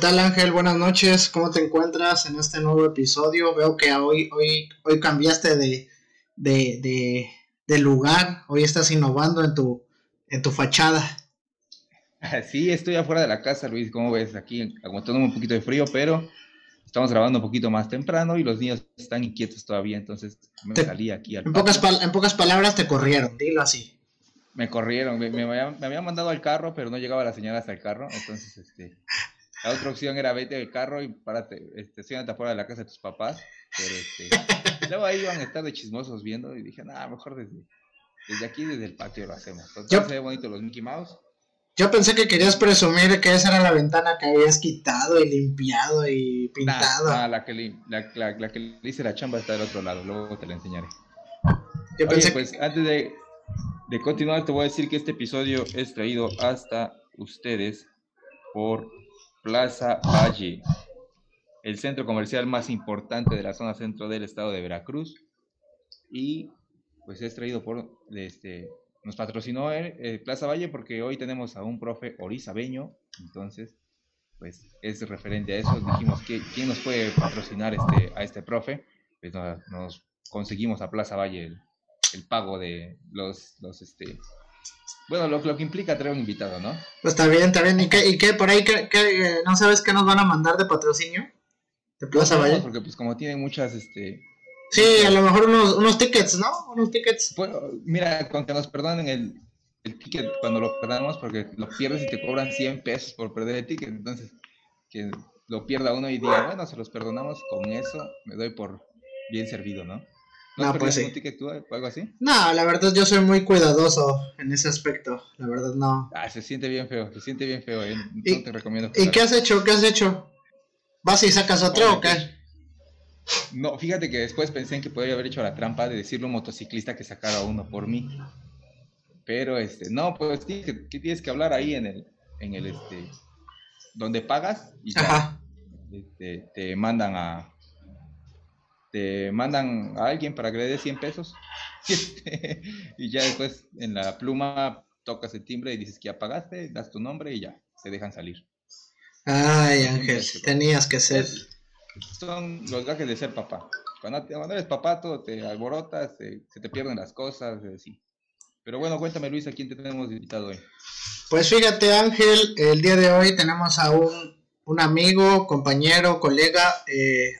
Tal Ángel? Buenas noches. ¿Cómo te encuentras en este nuevo episodio? Veo que hoy, hoy, hoy cambiaste de, de, de, de lugar. Hoy estás innovando en tu, en tu fachada. Sí, estoy afuera de la casa, Luis. Como ves? Aquí aguantando un poquito de frío, pero estamos grabando un poquito más temprano y los niños están inquietos todavía, entonces me Te- salí aquí al En pocas, en pocas palabras te corrieron, dilo así. Me corrieron, me, me habían mandado al carro, pero no llegaba la señal hasta el carro, entonces este, la otra opción era vete del carro y párate, siéntate afuera de la casa de tus papás, pero este, luego ahí iban a estar de chismosos viendo y dije, nada, mejor desde, desde aquí, desde el patio lo hacemos. Yo- se ve bonito los Mickey Mouse. Yo pensé que querías presumir que esa era la ventana que habías quitado y limpiado y pintado. Nah, nah, la, que le, la, la- la que le hice la chamba está del otro lado, luego te la enseñaré. Yo Oye, pensé pues antes de, de continuar, te voy a decir que este episodio es traído hasta ustedes por Plaza Valle, el centro comercial más importante de la zona centro del estado de Veracruz. Y pues es traído por, este, nos patrocinó eh, Plaza Valle porque hoy tenemos a un profe orizabeño, entonces pues es referente a eso. Dijimos que quién nos puede patrocinar este, a este profe, pues nos, nos conseguimos a Plaza Valle el, el pago de los, los este, bueno, lo, lo que implica traer un invitado, ¿no? Pues está bien, está bien. ¿Y qué, y qué por ahí, qué, qué, eh, no sabes qué nos van a mandar de patrocinio? ¿De Plaza No, Valle? Porque pues como tienen muchas, este, Sí, a lo mejor unos, unos tickets, ¿no? Unos tickets. pues, mira, con que nos perdonen el, el ticket cuando lo perdamos, porque lo pierdes y te cobran 100 pesos por perder el ticket, entonces que lo pierda uno y diga, bueno, se los perdonamos, con eso me doy por bien servido, ¿no? ¿No, pues sí. ticket tú o algo así? No, la verdad yo soy muy cuidadoso en ese aspecto. La verdad no. Ah, se siente bien feo, se siente bien feo, ¿eh? no ¿Y- te recomiendo. ¿Y qué has hecho? ¿Qué has hecho? ¿Vas y sacas otro o qué? No, fíjate que después pensé en que podría haber hecho la trampa de decirle a un motociclista que sacara uno por mí. Pero este, no, pues tienes que, tienes que hablar ahí en el, en el este, donde pagas y ya, Ajá. este, te mandan a, te mandan a alguien para que le dé 100 pesos. Este, y ya después en la pluma tocas el timbre y dices que ya pagaste, das tu nombre y ya, te dejan salir. Ay, Ángel, tenías que ser. son los gajes de ser papá. Cuando, te- cuando eres papá, todo te alborotas, te- se te pierden las cosas, así. Pero bueno, cuéntame, Luis, ¿a quién te tenemos invitado hoy? Pues fíjate, Ángel, el día de hoy tenemos a un, un amigo, compañero, colega, eh,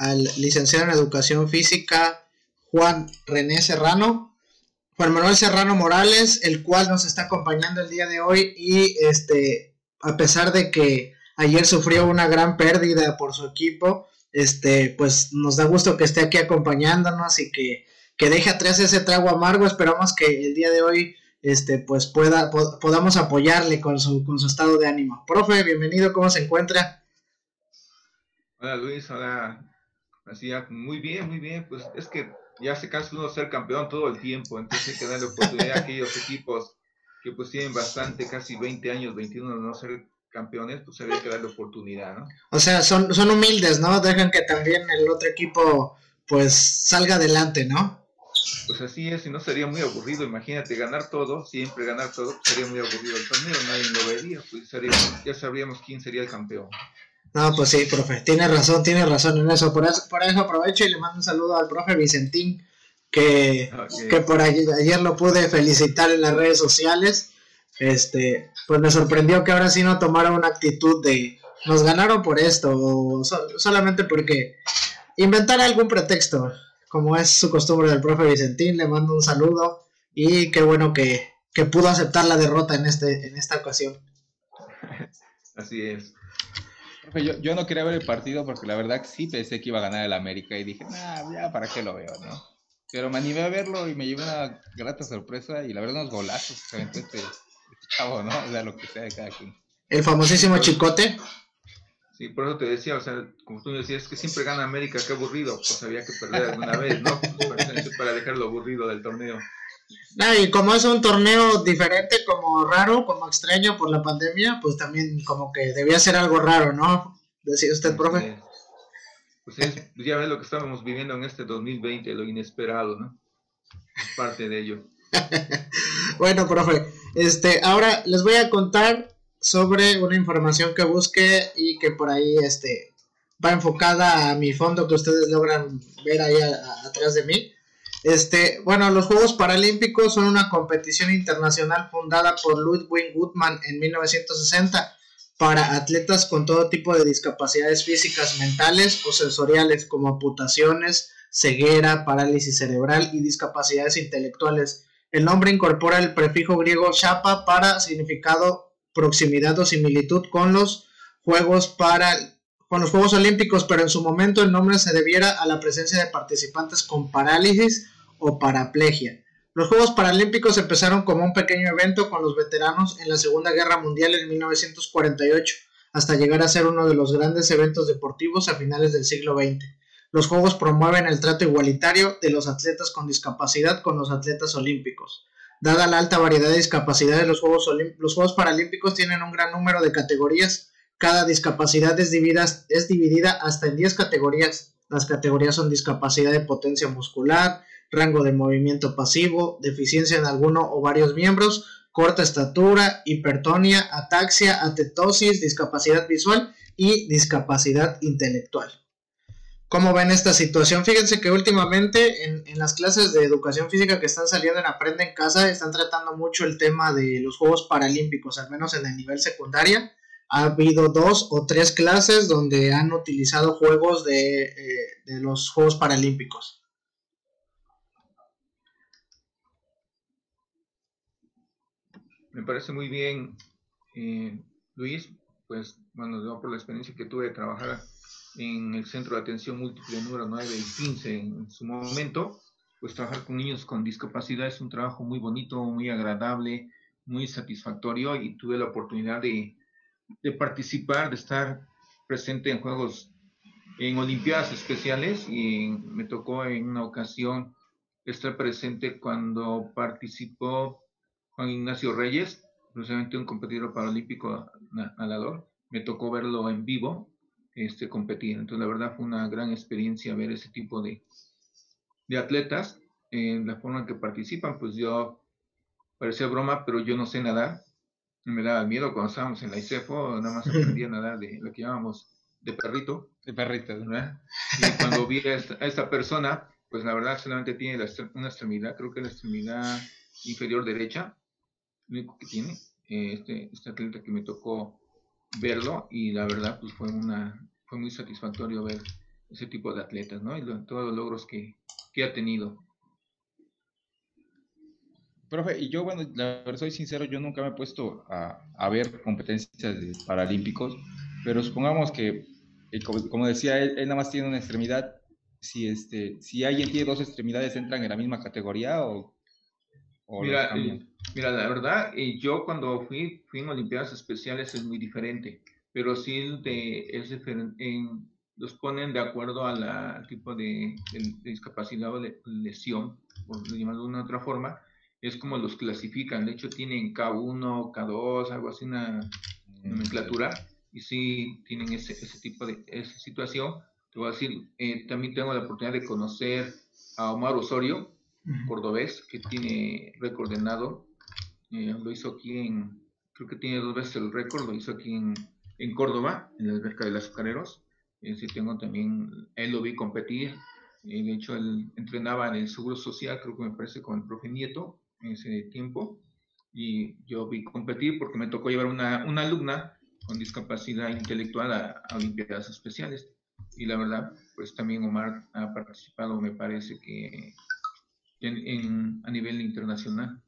al licenciado en Educación Física, Juan René Serrano, Juan Manuel Serrano Morales, el cual nos está acompañando el día de hoy y este, a pesar de que ayer sufrió una gran pérdida por su equipo, este, pues nos da gusto que esté aquí acompañándonos y que, que deje atrás ese trago amargo. Esperamos que el día de hoy este, pues pueda, po- podamos apoyarle con su, con su estado de ánimo. Profe, bienvenido, ¿cómo se encuentra? Hola Luis, hola. Así ya, muy bien, muy bien. Pues es que ya se cansa uno ser campeón todo el tiempo, entonces hay que darle oportunidad a aquellos equipos que pues tienen bastante, casi 20 años, 21 de no ser campeones, pues habría que darle oportunidad, ¿no? O sea, son, son humildes, ¿no? Dejan que también el otro equipo pues salga adelante, ¿no? Pues así es, y no sería muy aburrido, imagínate ganar todo, siempre ganar todo, pues, sería muy aburrido el torneo, nadie lo vería, pues sería, ya sabríamos quién sería el campeón. No, pues sí, profe, tiene razón, tiene razón en eso. Por eso, por eso aprovecho y le mando un saludo al profe Vicentín, que, que por ayer, ayer lo pude felicitar en las redes sociales. Este, pues me sorprendió que ahora sí no tomara una actitud de nos ganaron por esto, o so- solamente porque inventar algún pretexto, como es su costumbre del profe Vicentín, le mando un saludo y qué bueno que, que pudo aceptar la derrota en este, en esta ocasión. Así es. Profe, yo, yo no quería ver el partido porque la verdad sí pensé que iba a ganar el América y dije, nah, ya, ¿para qué lo veo, no? Pero me animé a verlo y me llevé una grata sorpresa y la verdad unos golazos que este, este, chavo, ¿no? O sea, lo que sea de cada quien. El famosísimo Chicote. Sí, por eso te decía, o sea, como tú decías, que siempre gana América, qué aburrido, pues había que perder alguna vez, ¿no? Para dejar lo aburrido del torneo. No, y como es un torneo diferente, como raro, como extraño por la pandemia, pues también como que debía ser algo raro, ¿no? Decía usted, profe. Pues, es, pues ya ves lo que estábamos viviendo en este 2020, lo inesperado, ¿no? Es parte de ello. bueno, profe, este, ahora les voy a contar sobre una información que busqué y que por ahí este, va enfocada a mi fondo que ustedes logran ver ahí atrás de mí. Este, bueno, los Juegos Paralímpicos son una competición internacional fundada por Ludwig Gutmann en 1960 para atletas con todo tipo de discapacidades físicas, mentales o sensoriales, como amputaciones, ceguera, parálisis cerebral y discapacidades intelectuales. El nombre incorpora el prefijo griego chapa para significado proximidad o similitud con los Juegos para con los Juegos Olímpicos, pero en su momento el nombre se debiera a la presencia de participantes con parálisis o paraplegia. Los Juegos Paralímpicos empezaron como un pequeño evento con los veteranos en la Segunda Guerra Mundial en 1948, hasta llegar a ser uno de los grandes eventos deportivos a finales del siglo XX. Los Juegos promueven el trato igualitario de los atletas con discapacidad con los atletas olímpicos. Dada la alta variedad de discapacidades, los Juegos, los Juegos Paralímpicos tienen un gran número de categorías cada discapacidad es dividida, es dividida hasta en 10 categorías. Las categorías son discapacidad de potencia muscular, rango de movimiento pasivo, deficiencia en alguno o varios miembros, corta estatura, hipertonia, ataxia, atetosis, discapacidad visual y discapacidad intelectual. ¿Cómo ven esta situación? Fíjense que últimamente en, en, las clases de educación física que están saliendo en Aprende en Casa están tratando mucho el tema de los Juegos Paralímpicos, al menos en el nivel secundaria ha habido dos o tres clases donde han utilizado juegos de, eh, los Juegos Paralímpicos. Me parece muy bien, eh, Luis, pues bueno, yo por la experiencia que tuve de trabajar en el Centro de Atención Múltiple número 9 y 15 en su momento, pues trabajar con niños con discapacidad es un trabajo muy bonito, muy agradable, muy satisfactorio y tuve la oportunidad de, de participar, de estar presente en Juegos, en Olimpiadas Especiales y me tocó en una ocasión estar presente cuando participó Juan Ignacio Reyes, precisamente un competidor paralímpico nadador. Me tocó verlo en vivo este, competir. Entonces, la verdad fue una gran experiencia ver ese tipo de, de atletas. En la forma en que participan, pues yo, parecía broma, pero yo no sé nadar me daba miedo cuando estábamos en la ICEFO, nada más aprendía a nadar de lo que llamamos de perrito. De perrito, ¿verdad? Y cuando vi a esta, persona, pues la verdad solamente tiene una extremidad, creo que la extremidad inferior derecha, lo único que tiene, eh, este, este atleta que me tocó verlo y la verdad pues fue una fue muy satisfactorio ver ese tipo de atletas, ¿no? Y todos los logros que, que ha tenido. Profe, y yo, bueno, la verdad soy sincero, yo nunca me he puesto a, ver competencias de paralímpicos, pero supongamos que, eh, como, decía él, él nada más tiene una extremidad. Si, este, si alguien tiene dos extremidades, ¿entran en la misma categoría o, mira, eh, mira, la verdad, eh, yo cuando fui, fui en Olimpiadas Especiales es muy diferente, pero sí de, es diferente, los ponen de acuerdo al tipo de, discapacidad o de lesión, por llamarlo de una otra forma, es como los clasifican. De hecho, tienen K1, K2, algo así, una nomenclatura, y sí tienen ese, ese tipo de esa situación. Te voy a decir, eh, también tengo la oportunidad de conocer a Omar Osorio, cordobés, que tiene récord de nado. Eh, lo hizo aquí en, creo que tiene dos veces el récord, lo hizo aquí en, en Córdoba, en la alberca de los azucareros. Eh, sí tengo también, él lo vi competir. Eh, de hecho, él entrenaba en el Seguro Social, creo que me parece, con el profe Nieto ese tiempo y yo vi competir porque me tocó llevar una, una alumna con discapacidad intelectual a, Olimpiadas Especiales. Y la verdad, pues también Omar ha participado, me parece que en, a nivel internacional.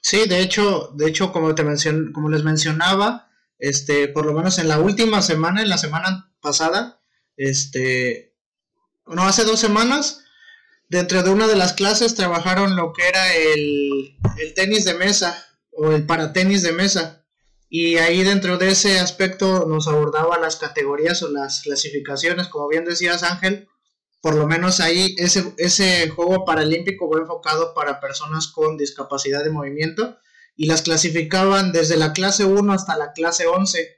Sí, de hecho, de hecho, como te mencion, como les mencionaba, este, por lo menos en la última semana, en la semana pasada, este, no, hace dos semanas, dentro de una de las clases trabajaron lo que era el, el tenis de mesa o el paratenis de mesa. Y ahí dentro de ese aspecto nos abordaba las categorías o las clasificaciones, como bien decías Ángel, por lo menos ahí ese, ese juego paralímpico fue enfocado para personas con discapacidad de movimiento y las clasificaban desde la clase 1 hasta la clase 11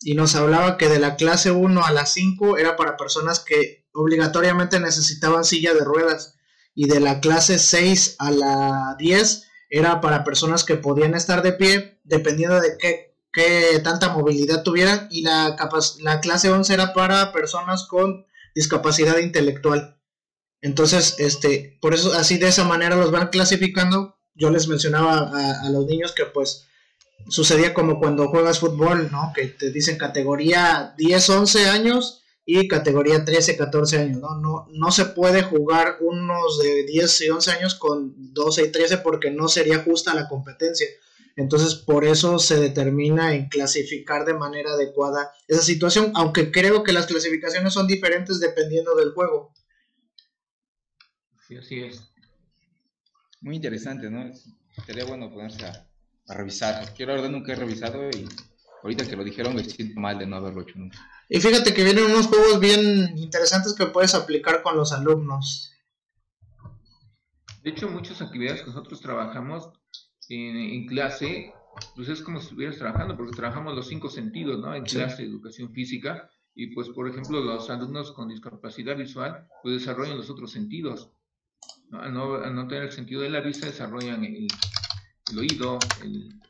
y nos hablaba que de la clase 1 a la 5 era para personas que obligatoriamente necesitaban silla de ruedas y de la clase 6 a la 10 era para personas que podían estar de pie dependiendo de qué, qué tanta movilidad tuvieran y la, la clase 11 era para personas con discapacidad intelectual. Entonces, este, por eso así de esa manera los van clasificando. Yo les mencionaba a, a los niños que pues sucedía como cuando juegas fútbol, ¿no? Que te dicen categoría 10, 11 años y categoría 13, 14 años, ¿no? No, no se puede jugar unos de 10 y 11 años con 12 y 13 porque no sería justa la competencia. Entonces, por eso se determina en clasificar de manera adecuada esa situación, aunque creo que las clasificaciones son diferentes dependiendo del juego. Sí, así es. Muy interesante, ¿no? Sería bueno ponerse a, a revisar. Yo la verdad nunca he revisado y ahorita que lo dijeron me siento mal de no haberlo hecho nunca. Y fíjate que vienen unos juegos bien interesantes que puedes aplicar con los alumnos. De hecho, muchas actividades que nosotros trabajamos en, clase, pues es como si estuvieras trabajando, porque trabajamos los cinco sentidos, ¿no? En clase de educación física, y pues, por ejemplo, los alumnos con discapacidad visual, pues desarrollan los otros sentidos. ¿no? Al, no, tener el sentido de la vista, desarrollan el, el oído, el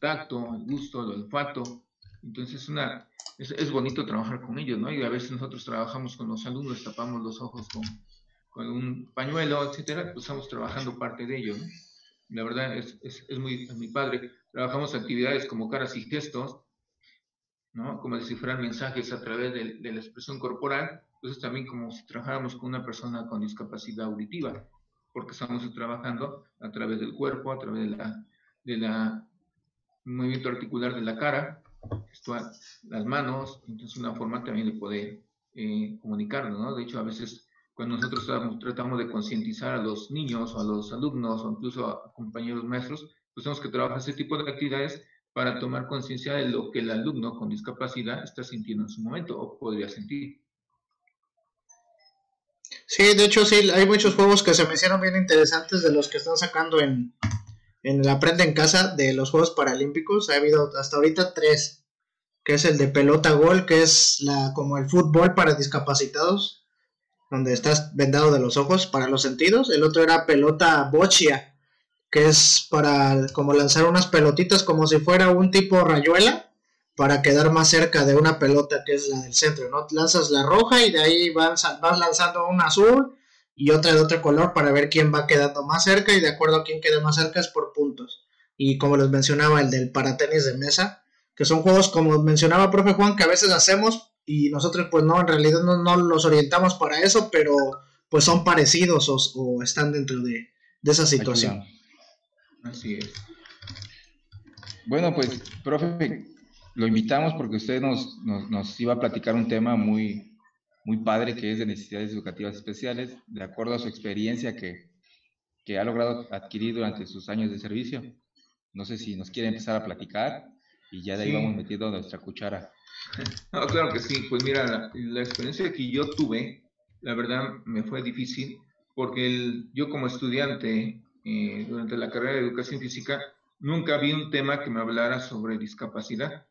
tacto, el gusto, el olfato. Entonces una, es, es, bonito trabajar con ellos, ¿no? Y a veces nosotros trabajamos con los alumnos, tapamos los ojos con, con un pañuelo, etcétera, pues estamos trabajando parte de ello, ¿no? La verdad es, es, muy, es padre. Trabajamos actividades como caras y gestos, ¿no? Como descifrar mensajes a través de, la expresión corporal. Entonces también como si trabajáramos con una persona con discapacidad auditiva porque estamos trabajando a través del cuerpo, a través de la, de la movimiento articular de la cara, las manos, entonces una forma también de poder eh, comunicarnos, ¿no? De hecho, a veces cuando nosotros tratamos, de concientizar a los niños o a los alumnos o incluso a compañeros maestros, pues tenemos que trabajar ese tipo de actividades para tomar conciencia de lo que el alumno con discapacidad está sintiendo en su momento o podría sentir. Sí, de hecho sí, hay muchos juegos que se me hicieron bien interesantes de los que están sacando en, en el Aprende en Casa de los Juegos Paralímpicos. Ha habido hasta ahorita tres, que es el de pelota gol, que es la como el fútbol para discapacitados, donde estás vendado de los ojos para los sentidos. El otro era pelota bochia, que es para como lanzar unas pelotitas como si fuera un tipo rayuela para quedar más cerca de una pelota que es la del centro, ¿no? Lanzas la roja y de ahí vas, vas lanzando una azul y otra de otro color para ver quién va quedando más cerca y de acuerdo a quién quede más cerca es por puntos. Y como les mencionaba, el del paratenis de mesa, que son juegos como mencionaba profe Juan, que a veces hacemos y nosotros pues no, en realidad no, no los orientamos para eso, pero pues son parecidos o, o están dentro de, de esa situación. Así es. Bueno, pues, profe, lo invitamos porque usted nos, nos, nos, iba a platicar un tema muy, muy padre que es de necesidades educativas especiales, de acuerdo a su experiencia que, que ha logrado adquirir durante sus años de servicio. No sé si nos quiere empezar a platicar y ya de ahí sí. vamos metiendo nuestra cuchara. No, claro que sí. Pues mira, la, la, experiencia que yo tuve, la verdad me fue difícil porque el, yo como estudiante eh, durante la carrera de educación física nunca vi un tema que me hablara sobre discapacidad.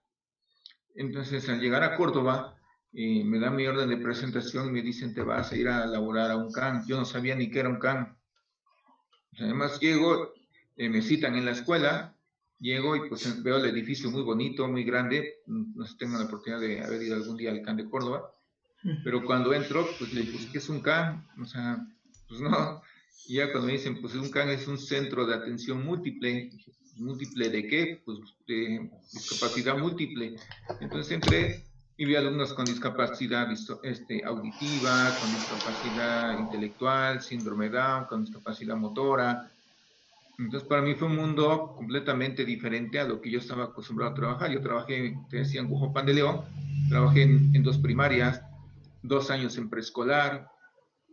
Entonces, al llegar a Córdoba, eh, me dan mi orden de presentación y me dicen, te vas a ir a laborar a un CAN. Yo no sabía ni qué era un CAN. Además, llego, eh, me citan en la escuela, llego y pues veo el edificio muy bonito, muy grande. No sé si tengo la oportunidad de haber ido algún día al CAN de Córdoba. Pero cuando entro, pues le digo, ¿qué es un CAN? O sea, pues no. Y ya cuando me dicen, pues un CAN es un centro de atención múltiple, múltiple de qué? Pues de discapacidad múltiple. Entonces entré y vi alumnos con discapacidad este, auditiva, con discapacidad intelectual, síndrome Down, con discapacidad motora. Entonces para mí fue un mundo completamente diferente a lo que yo estaba acostumbrado a trabajar. Yo trabajé, te decía, en Guajuapan de León, trabajé en, en dos primarias, dos años en preescolar,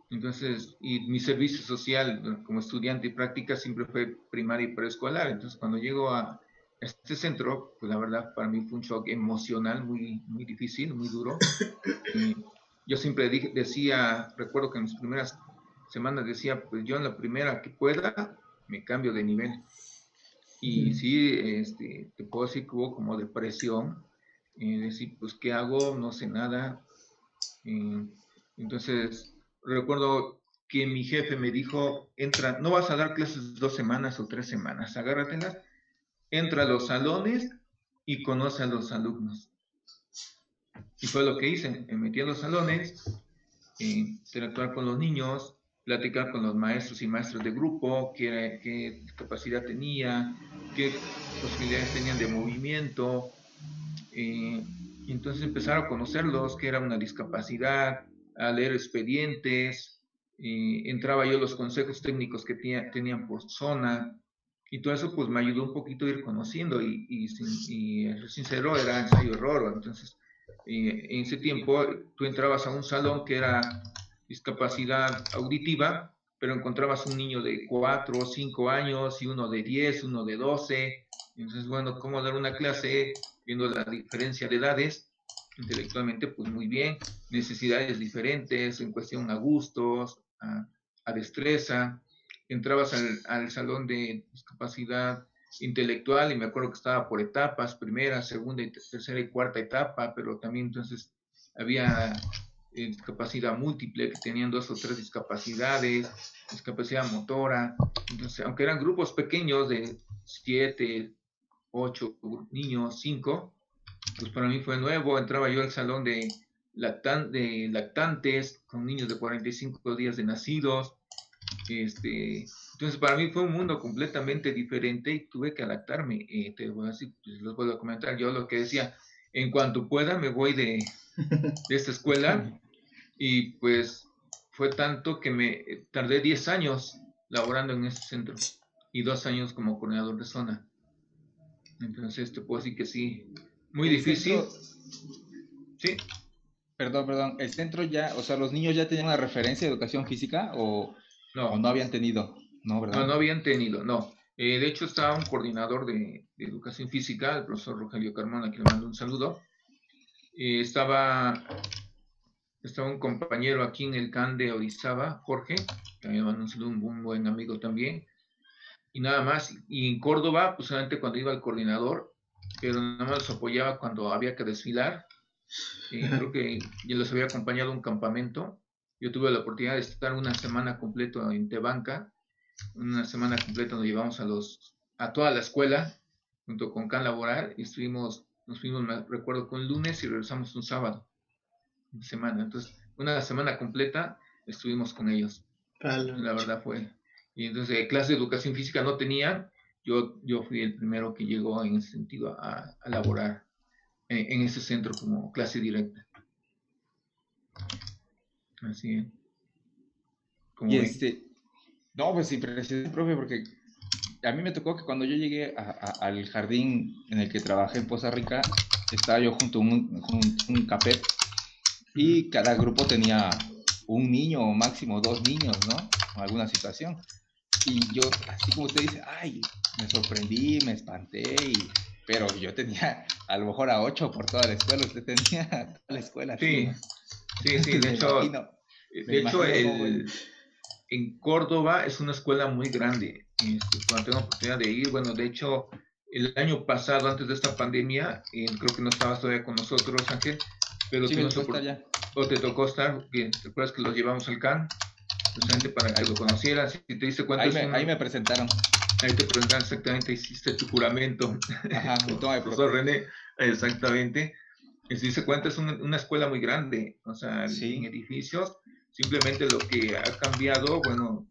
Entonces, y mi servicio social como estudiante y práctica siempre fue primaria y preescolar. Entonces, cuando llego a este centro, pues la verdad para mí fue un shock emocional muy, muy difícil, muy duro. yo siempre decía, recuerdo que en mis primeras semanas decía, pues yo en la primera que pueda, me cambio de nivel. Y sí, este, te puedo decir que hubo como depresión, eh, decir, pues, ¿qué hago? No sé nada. Eh, entonces, recuerdo que mi jefe me dijo, entra, no vas a dar clases dos semanas o tres semanas, agárratelas, entra a los salones y conoce a los alumnos. Y fue lo que hice, me metí a los salones, eh, interactuar con los niños, platicar con los maestros y maestros de grupo, qué, qué capacidad tenía, qué posibilidades tenían de movimiento. Eh, entonces empezar a conocerlos, qué era una discapacidad, a leer expedientes, entraba yo los consejos técnicos que tenían por zona, y todo eso pues me ayudó un poquito a ir conociendo, y, y, y sincero era ensayo-error, entonces en ese tiempo tú entrabas a un salón que era discapacidad auditiva, pero encontrabas un niño de 4 o 5 años y uno de 10, uno de 12. Entonces, bueno, ¿cómo dar una clase viendo la diferencia de edades? Intelectualmente, pues muy bien. Necesidades diferentes en cuestión a gustos, a, destreza. Entrabas al, al, salón de discapacidad intelectual y me acuerdo que estaba por etapas, primera, segunda, tercera y cuarta etapa, pero también entonces había discapacidad múltiple, que tenían dos o tres discapacidades, discapacidad motora. Entonces, aunque eran grupos pequeños de siete, ocho niños, cinco, pues para mí fue nuevo. Entraba yo al salón de, de lactantes con niños de 45 días de nacidos. Este, entonces, para mí fue un mundo completamente diferente y tuve que adaptarme. Eh, te voy a decir, pues, voy a comentar yo lo que decía. En cuanto pueda, me voy de, de esta escuela y pues fue tanto que me tardé 10 años laborando en ese centro y dos años como coordinador de zona. Entonces te puedo decir que sí, muy difícil. Sí. Perdón, perdón. ¿El centro ya, o sea, los niños ya tenían una referencia de educación física o no, no habían tenido? No, ¿verdad? No, no habían tenido, no. Eh, de hecho, estaba un coordinador de, educación física, el profesor Rogelio Carmona, que le mando un saludo. Eh, estaba estaba un compañero aquí en el CAN de Orizaba, Jorge, que me mandó un saludo, un buen amigo también. Y nada más. Y en Córdoba, pues solamente cuando iba al coordinador, pero nada más los apoyaba cuando había que desfilar. Y creo que yo los había acompañado a un campamento. Yo tuve la oportunidad de estar una semana completa en Tebanca, una semana completa nos llevamos a los a toda la escuela junto con Can Laboral y estuvimos, nos fuimos, me recuerdo, con lunes y regresamos un sábado semana. Entonces, una semana completa estuvimos con ellos. La verdad fue. Y entonces, clase de educación física no tenía. Yo, yo fui el primero que llegó en ese sentido a, a laborar en, ese centro como clase directa. Así es. y este, no, pues impresionante, profe, porque a mí me tocó que cuando yo llegué al jardín en el que trabajé en Poza Rica, estaba yo junto a un, un, un capet y cada grupo tenía un niño o máximo dos niños, ¿no? En alguna situación. Y yo, así como usted dice, ay, me sorprendí, me espanté, y... pero yo tenía a lo mejor a ocho por toda la escuela, usted tenía toda la escuela. Sí, sí, sí, de hecho, de hecho en Córdoba es una escuela muy grande. Este, cuando tengo oportunidad de ir, bueno, de hecho, el año pasado, antes de esta pandemia, eh, creo que no estabas todavía con nosotros, Ángel, pero sí, o te tocó estar, te acuerdas que los llevamos al CAN, precisamente para que lo conocieras, y te diste cuenta. Ahí, me, ahí me presentaron. Ahí te presentaron exactamente, hiciste tu juramento. Ajá, profesor René, exactamente. Y se cuenta, es una, una, escuela muy grande, o sea, en edificios, simplemente lo que ha cambiado, bueno,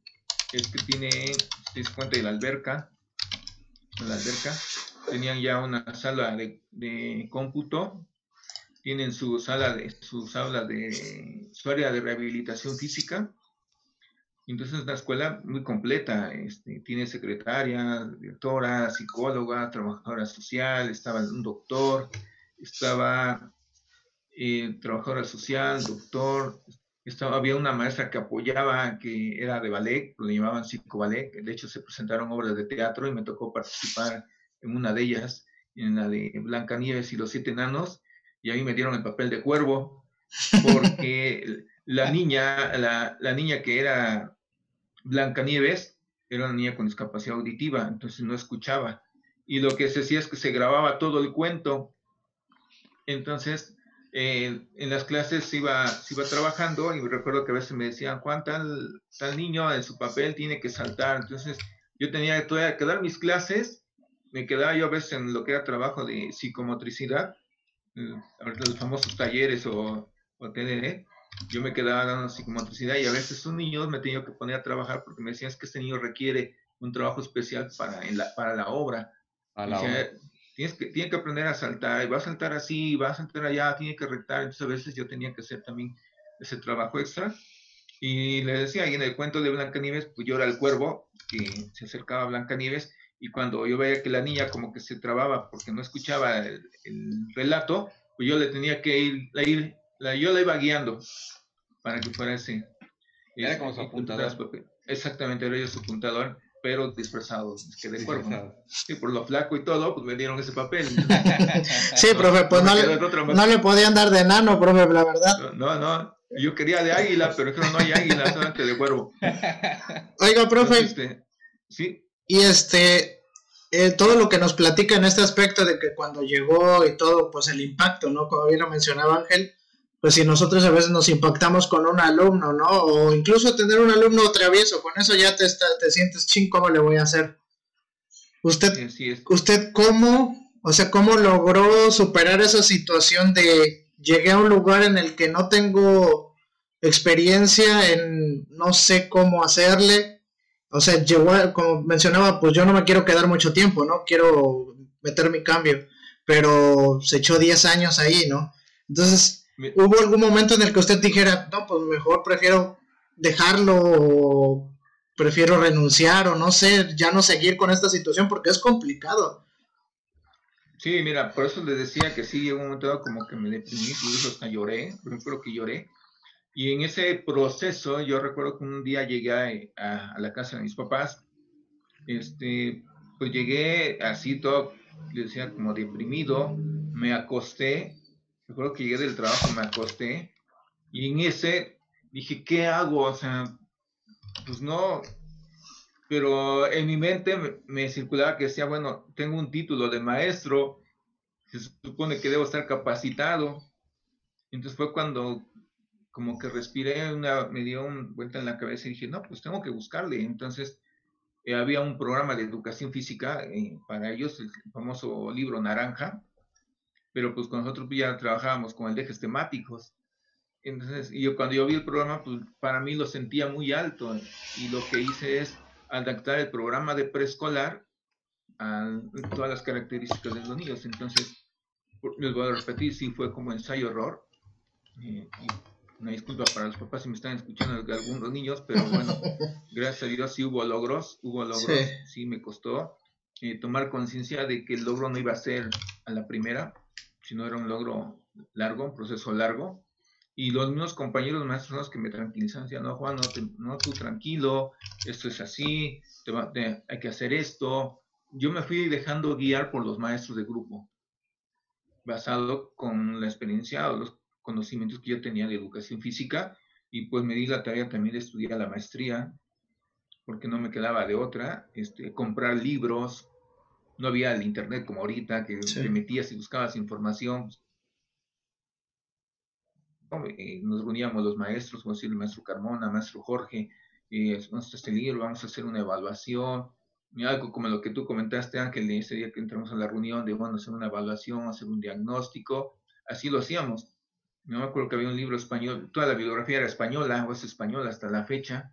es que tiene, se dice cuenta de la alberca, la alberca, tenían ya una sala de, de cómputo, tienen su sala de, su sala de, su área de rehabilitación física. Entonces es una escuela muy completa, este, tiene secretaria, directora, psicóloga, trabajadora social, estaba un doctor, estaba eh, trabajadora social, doctor, estaba, había una maestra que apoyaba, que era de ballet, lo llamaban psico ballet, de hecho se presentaron obras de teatro y me tocó participar en una de ellas, en la de Blancanieves y los siete enanos, y ahí me dieron el papel de cuervo, porque la niña, la, la niña que era Blancanieves, era una niña con discapacidad auditiva, entonces no escuchaba. Y lo que se hacía es que se grababa todo el cuento. Entonces, eh, en las clases se iba, iba trabajando y recuerdo que a veces me decían, Juan, tal, tal niño en su papel tiene que saltar. Entonces, yo tenía todavía que dar mis clases, me quedaba yo a veces en lo que era trabajo de psicomotricidad, eh, los famosos talleres o, o TDD, yo me quedaba dando psicomotricidad y a veces un niño me tenía que poner a trabajar porque me decían que este niño requiere un trabajo especial para, la, para la obra. Tienes que, tiene que aprender a saltar, y va a saltar así, va a saltar allá, tiene que rectar. Entonces a veces yo tenía que hacer también ese trabajo extra. Y le decía, y en el cuento de Blancanieves, pues yo era el cuervo que se acercaba a Blancanieves y cuando yo veía que la niña como que se trababa porque no escuchaba el, relato, pues yo le tenía que ir, ir la, yo la iba guiando para que fuera ese. Era como su apuntador. Exactamente, era yo su apuntador, pero disfrazado, quedé cuerpo. Sí, por lo flaco y todo, pues me dieron ese papel. sí, profe, pues no, le, no le podían dar de nano, profe, la verdad. No, no, yo quería de águila, pero que no hay águila, solamente de cuervo. Oiga, profe. Este, sí. Y este, eh, todo lo que nos platica en este aspecto de que cuando llegó y todo, pues el impacto, ¿no? Como bien lo mencionaba Ángel, pues si nosotros a veces nos impactamos con un alumno, ¿no? O incluso tener un alumno travieso, con eso ya te, te sientes ching, ¿cómo le voy a hacer? Usted, usted cómo, o sea, cómo logró superar esa situación de llegué a un lugar en el que no tengo experiencia en no sé cómo hacerle. O sea, llegó, como mencionaba, pues yo no me quiero quedar mucho tiempo, ¿no? Quiero meter mi cambio, pero se echó 10 años ahí, ¿no? Entonces, ¿Hubo algún momento en el que usted dijera, no, pues mejor prefiero dejarlo o prefiero renunciar o no sé, ya no seguir con esta situación porque es complicado? Sí, mira, por eso le decía que sí, llegó un momento como que me deprimí, incluso hasta lloré, recuerdo que lloré. Y en ese proceso, yo recuerdo que un día llegué a, a la casa de mis papás, este, pues llegué así todo, le decía como deprimido, me acosté Recuerdo que llegué del trabajo, me acosté y en ese dije, ¿qué hago? O sea, pues no, pero en mi mente me, circulaba que decía, bueno, tengo un título de maestro, se supone que debo estar capacitado. Entonces fue cuando como que respiré, una, me dio una vuelta en la cabeza y dije, no, pues tengo que buscarle. Entonces eh, había un programa de educación física eh, para ellos, el famoso libro Naranja, pero pues con nosotros ya trabajábamos con el ejes temáticos. Entonces, y yo cuando yo vi el programa, pues para mí lo sentía muy alto y lo que hice es adaptar el programa de preescolar a todas las características de los niños. Entonces, les voy a repetir, sí fue como ensayo-error. Eh, una disculpa para los papás si me están escuchando algunos niños, pero bueno, gracias a Dios sí hubo logros, hubo logros, sí, me costó eh, tomar conciencia de que el logro no iba a ser a la primera, si no era un logro largo, un proceso largo. Y los mismos compañeros maestros los que me tranquilizan, decían, no, Juan, no, tú tranquilo, esto es así, hay que hacer esto. Yo me fui dejando guiar por los maestros de grupo, basado con la experiencia o los conocimientos que yo tenía de educación física, y pues me di la tarea también de estudiar la maestría, porque no me quedaba de otra, este, comprar libros, no había el internet como ahorita, que te metías y buscabas información. Eh, nos reuníamos los maestros, como decir el maestro Carmona, maestro Jorge, eh, vamos a este libro, vamos a hacer una evaluación, algo como lo que tú comentaste, Ángel, ese día que entramos a la reunión, de bueno, hacer una evaluación, hacer un diagnóstico, así lo hacíamos. No me acuerdo que había un libro español, toda la bibliografía era española, o es española hasta la fecha,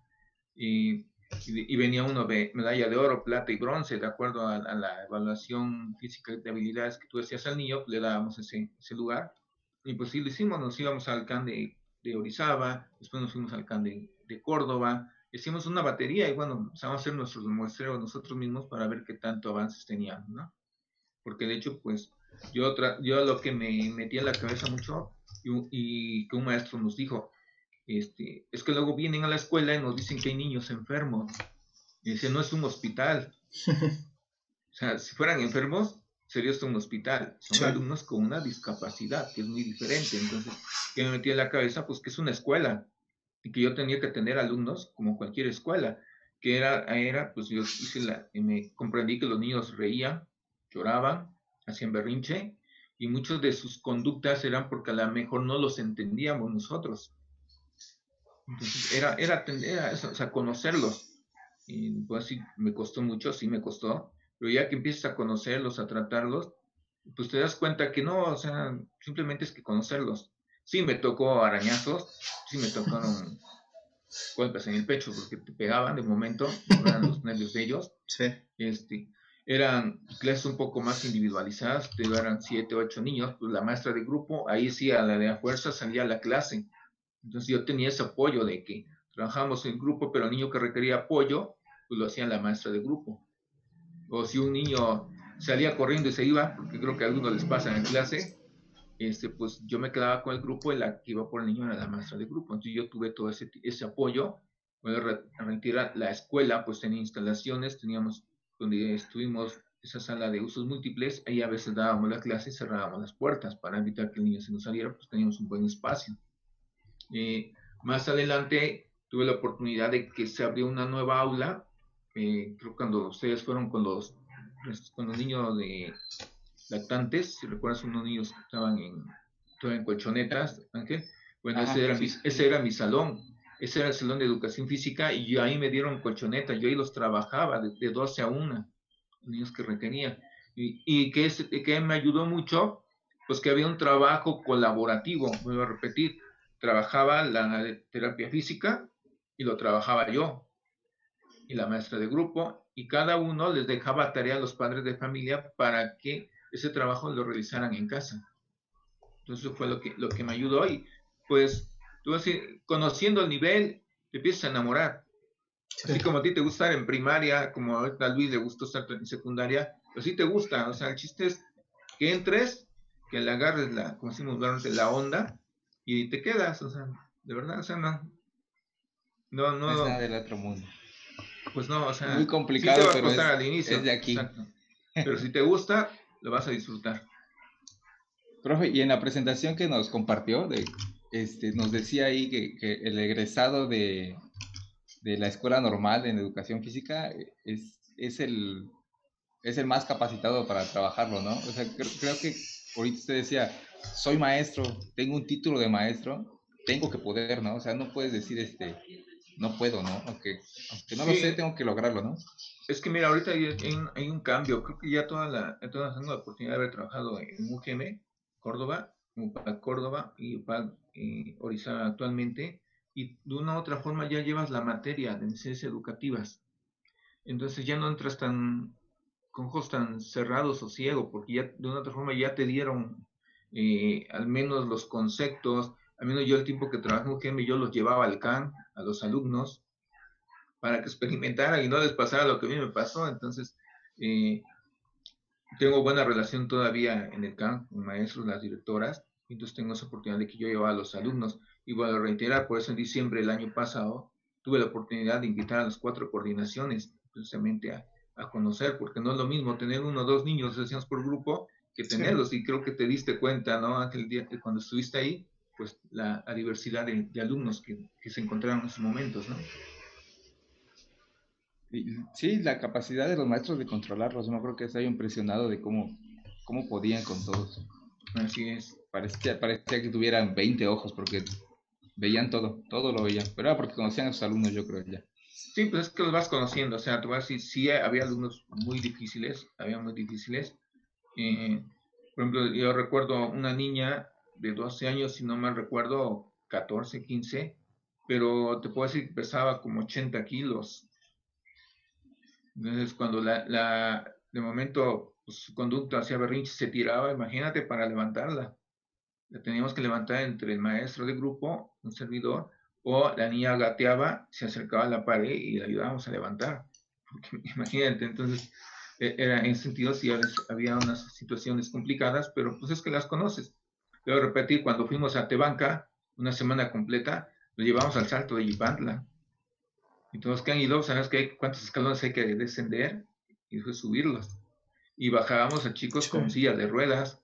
y y, venía uno de medalla de oro, plata y bronce, de acuerdo a, la evaluación física de habilidades que tú decías al niño, le dábamos ese, ese lugar. Y pues sí lo hicimos, nos íbamos al CAN de, Orizaba, después nos fuimos al CAN de, Córdoba, hicimos una batería y bueno, empezamos a hacer nuestros muestreos nosotros mismos para ver qué tanto avances teníamos, ¿no? Porque de hecho, pues yo, yo lo que me metía en la cabeza mucho y que un maestro nos dijo, este, es que luego vienen a la escuela y nos dicen que hay niños enfermos. Y dice, no es un hospital. o sea, si fueran enfermos, sería esto un hospital. Son alumnos con una discapacidad, que es muy diferente. Entonces, ¿qué me metí en la cabeza? Pues que es una escuela y que yo tenía que tener alumnos como cualquier escuela. Que era, era pues yo hice la, me comprendí que los niños reían, lloraban, hacían berrinche y muchas de sus conductas eran porque a lo mejor no los entendíamos nosotros. Entonces, era, era, era eso, o sea, conocerlos. Y pues sí, me costó mucho, sí me costó, pero ya que empiezas a conocerlos, a tratarlos, pues te das cuenta que no, o sea, simplemente es que conocerlos. Sí me tocó arañazos, sí me tocaron golpes en el pecho porque te pegaban de momento, eran los nervios de ellos. Sí. Este, eran clases un poco más individualizadas, te eran siete, ocho niños, pues la maestra de grupo, ahí sí a la de la fuerza salía a la clase. Entonces yo tenía ese apoyo de que trabajamos en grupo, pero el niño que requería apoyo, pues lo hacía la maestra de grupo. O si un niño salía corriendo y se iba, porque creo que a algunos les pasa en clase, este, pues yo me quedaba con el grupo y la que iba por el niño era la maestra de grupo. Entonces yo tuve todo ese, ese apoyo. Bueno, retirar la escuela, pues tenía instalaciones, teníamos donde estuvimos esa sala de usos múltiples, ahí a veces dábamos la clase y cerrábamos las puertas para evitar que el niño se nos saliera, pues teníamos un buen espacio. Eh, más adelante tuve la oportunidad de que se abrió una nueva aula, eh, creo cuando ustedes fueron con los, con los niños de lactantes, si recuerdas unos niños que estaban en, en colchonetas, Ángel, bueno, ese, era mi, ese era mi salón, ese era el salón de educación física y yo ahí me dieron colchonetas, yo ahí los trabajaba de, de 12 a 1, niños que requerían. Y, y que, es, que me ayudó mucho, pues que había un trabajo colaborativo, voy a repetir, trabajaba la terapia física y lo trabajaba yo y la maestra de grupo y cada uno les dejaba tarea a los padres de familia para que ese trabajo lo realizaran en casa. Entonces fue lo que, lo que me ayudó y pues tú así, conociendo el nivel, te empiezas a enamorar. Así como a ti te gusta estar en primaria, como a Luis le gustó estar en secundaria, pues sí te gusta. O sea, el chiste es que entres, que le agarres la, como decimos, la onda y te quedas, o sea, de verdad, o sea, no. No, no. es nada del otro mundo. Pues no, o sea. Muy complicado, te va a costar pero al inicio. Es de aquí. Pero si te gusta, lo vas a disfrutar. Profe, y en la presentación que nos compartió, de, este, nos decía ahí que, que el egresado de, de, la escuela normal en educación física es, es, el, es el más capacitado para trabajarlo, ¿no? O sea, creo, creo que ahorita usted decía, soy maestro, tengo un título de maestro, tengo que poder, ¿no? O sea, no puedes decir, este, no puedo, ¿no? Aunque, aunque no lo sé, tengo que lograrlo, ¿no? Es que mira, ahorita hay, hay, un cambio, creo que ya toda la, toda la oportunidad de haber trabajado en UGM, Córdoba, UPAC Córdoba y UPAC eh, Orizaba actualmente, y de una u otra forma ya llevas la materia de necesidades educativas. Entonces ya no entras tan con ojos tan cerrados o ciegos, porque ya de una u otra forma ya te dieron eh, al menos los conceptos, al menos yo el tiempo que trabajé en UGM, yo los llevaba al CAN, a los alumnos, para que experimentaran y no les pasara lo que a mí me pasó. Entonces, eh, tengo buena relación todavía en el CAN con maestros, las directoras, entonces tengo esa oportunidad de que yo llevaba a los alumnos. Y a reiterar, por eso en diciembre del año pasado tuve la oportunidad de invitar a las cuatro coordinaciones precisamente a, a conocer, porque no es lo mismo tener uno o dos niños, decíamos por grupo, que tenerlos. Y creo que te diste cuenta, ¿no? Aquel día que cuando estuviste ahí, pues la, diversidad de, alumnos que, que, se encontraron en esos momentos, ¿no? Sí, la capacidad de los maestros de controlarlos, no creo que se haya impresionado de cómo, cómo podían con todos. Así es. Parecía, parecía que tuvieran 20 ojos porque veían todo, todo lo veían, pero era porque conocían a sus alumnos, yo creo ya. Sí, pues es que los vas conociendo, o sea, tú vas a decir, sí había alumnos muy difíciles, había muy difíciles, eh, por ejemplo, yo recuerdo una niña de 12 años, si no mal recuerdo, 14, 15, pero te puedo decir que pesaba como 80 kilos. Entonces, cuando la, de momento pues, su conducta hacia berrinche se tiraba, imagínate para levantarla. La teníamos que levantar entre el maestro de grupo, un servidor, o la niña gateaba, se acercaba a la pared y la ayudábamos a levantar. imagínate, entonces era en sentido sí había unas situaciones complicadas, pero pues es que las conoces. Debo repetir, cuando fuimos a Tebanca, una semana completa, lo llevamos al salto de Yipantla. Y todos que han ido, sabemos que cuántos escalones hay que descender y después subirlos. Y bajábamos a chicos con silla de ruedas,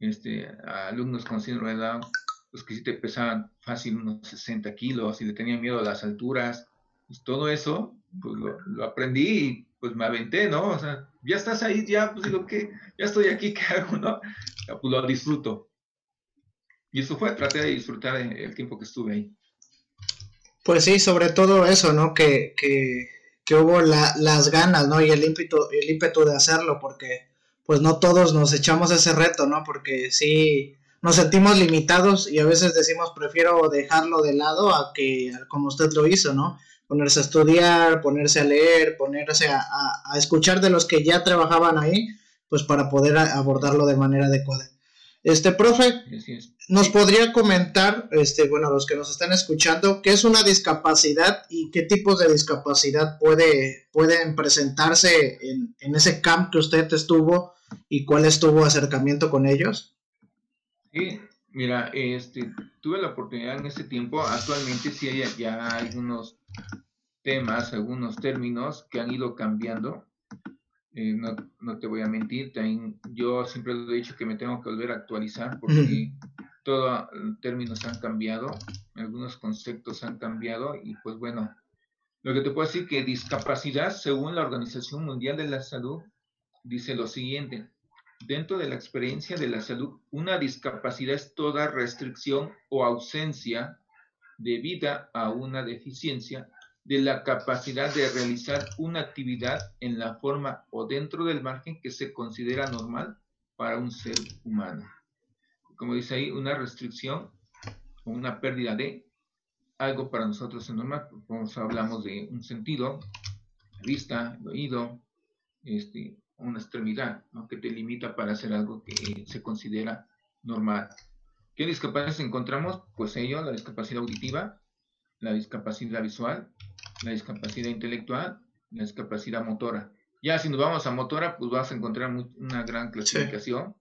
este, a alumnos con silla de ruedas, los que sí te pesaban fácil unos 60 kilos y le tenían miedo a las alturas. Pues todo eso, pues lo, aprendí y pues me aventé, ¿no? O sea, ya estás ahí, ya, pues digo, que Ya estoy aquí, ¿qué hago, no? pues lo disfruto. Y eso fue, traté de disfrutar el tiempo que estuve ahí. Pues sí, sobre todo eso, ¿no? Que, que, que hubo la, las ganas, ¿no? Y el ímpetu, el ímpetu de hacerlo, porque pues no todos nos echamos ese reto, ¿no? Porque sí, nos sentimos limitados y a veces decimos prefiero dejarlo de lado a que como usted lo hizo, ¿no? Ponerse a estudiar, ponerse a leer, ponerse a, escuchar de los que ya trabajaban ahí, pues para poder abordarlo de manera adecuada. Este, profe, nos podría comentar, este, bueno, los que nos están escuchando, qué es una discapacidad y qué tipos de discapacidad puede, pueden presentarse en, en ese camp que usted estuvo y cuál estuvo acercamiento con ellos. Sí, mira, este, tuve la oportunidad en ese tiempo, actualmente sí hay ya algunos temas, algunos términos que han ido cambiando. Eh, no, no, te voy a mentir, también yo siempre he dicho que me tengo que volver a actualizar porque todos los términos han cambiado, algunos conceptos han cambiado y pues bueno, lo que te puedo decir que discapacidad, según la Organización Mundial de la Salud, dice lo siguiente, Dentro de la experiencia de la salud, una discapacidad es toda restricción o ausencia debida a una deficiencia de la capacidad de realizar una actividad en la forma o dentro del margen que se considera normal para un ser humano. Como dice ahí, una restricción o una pérdida de algo para nosotros es normal. Como hablamos de un sentido, vista, el oído, este, una extremidad que te limita para hacer algo que se considera normal. ¿Qué discapacidades encontramos? Pues ello, la discapacidad auditiva, la discapacidad visual, la discapacidad intelectual, la discapacidad motora. Ya si nos vamos a motora, pues vas a encontrar una gran clasificación.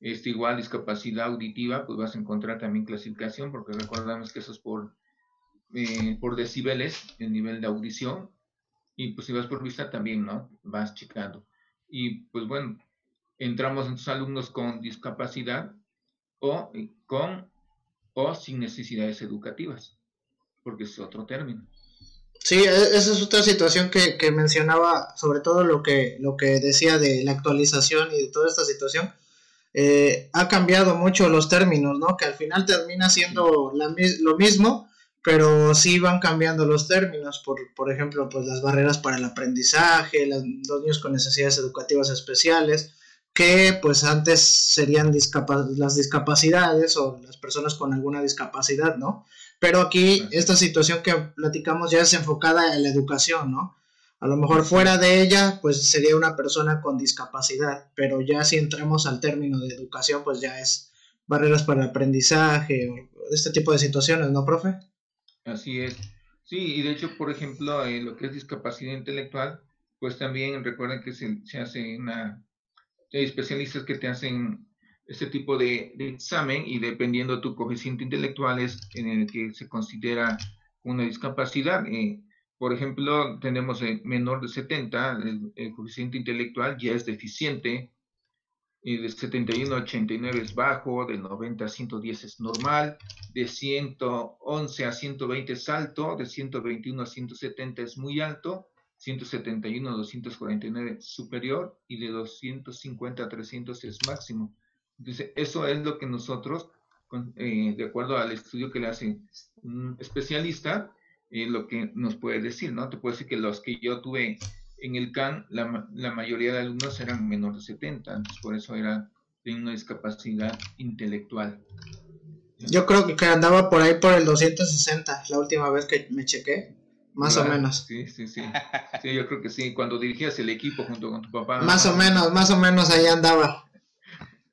Este, igual discapacidad auditiva, pues vas a encontrar también clasificación, porque recordamos que eso es por, eh, por decibeles, el nivel de audición. Y pues si vas por vista también, ¿no? Vas checando y pues bueno, entramos en tus alumnos con discapacidad o con o sin necesidades educativas, porque es otro término. Sí, e, esa es otra situación que, que, mencionaba, sobre todo lo que, lo que decía de la actualización y de toda esta situación. Eh, ha cambiado mucho los términos, ¿no? Que al final termina siendo la, lo mismo, pero sí van cambiando los términos, por, por ejemplo, pues las barreras para el aprendizaje, los niños con necesidades educativas especiales, que pues antes serían las discapacidades o las personas con alguna discapacidad, ¿no? Pero aquí esta situación que platicamos ya es enfocada en la educación, ¿no? A lo mejor fuera de ella, pues sería una persona con discapacidad, pero ya si entramos al término de educación, pues ya es barreras para el aprendizaje o este tipo de situaciones, ¿no, profe? Así es. Sí, y de hecho, por ejemplo, en lo que es discapacidad intelectual, pues también recuerden que se, hace una... Especialistas que te hacen este tipo de, examen y dependiendo de tu coeficiente intelectual es en el que se considera una discapacidad. Eh, por ejemplo, tenemos el menor de 70, el, coeficiente intelectual ya es deficiente, y de 71 a 89 es bajo, de 90 a 110 es normal, de 111 a 120 es alto, de 121 a 170 es muy alto, 171 a 249 es superior y de 250 a 300 es máximo. Entonces, eso es lo que nosotros, eh, de acuerdo al estudio que le hace un especialista, eh, lo que nos puede decir, ¿no? Te puedo decir que los que yo tuve en el CAN la, la mayoría de alumnos eran menores de 70, por eso era de una discapacidad intelectual. Yo creo que andaba por ahí por el 260, la última vez que me chequé, más o menos. Sí, sí, sí. Sí, yo creo que sí, cuando dirigías el equipo junto con tu papá. Más o menos, más o menos ahí andaba.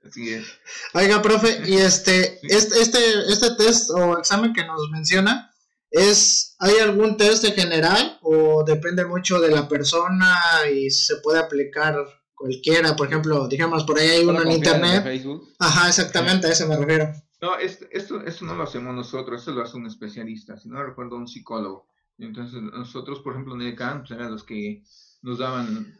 Así es. Oiga, profe, y este, este, este, este test o examen que nos menciona, es ¿Hay algún test en general o depende mucho de la persona y se puede aplicar cualquiera? Por ejemplo, digamos, por ahí hay uno en internet. Ajá, exactamente, a eso me refiero. No, esto, esto, no lo hacemos nosotros, esto lo hace un especialista, si no recuerdo, un psicólogo. Entonces, nosotros, por ejemplo, en el camp, pues, eran los que nos daban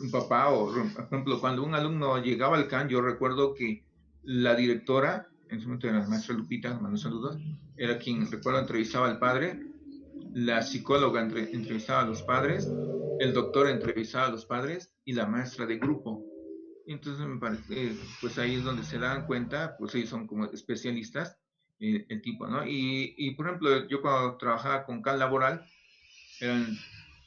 un papá, o por ejemplo, cuando un alumno llegaba al CAN, yo recuerdo que la directora, en ese momento era la maestra Lupita, mando saludos, era quien, recuerdo, entrevistaba al padre, la psicóloga entrevistaba a los padres, el doctor entrevistaba a los padres y la maestra de grupo. Entonces, me parece, pues ahí es donde se dan cuenta, pues ellos son como especialistas, eh, el tipo, ¿no? Y, y, por ejemplo, yo cuando trabajaba con CAL Laboral, eran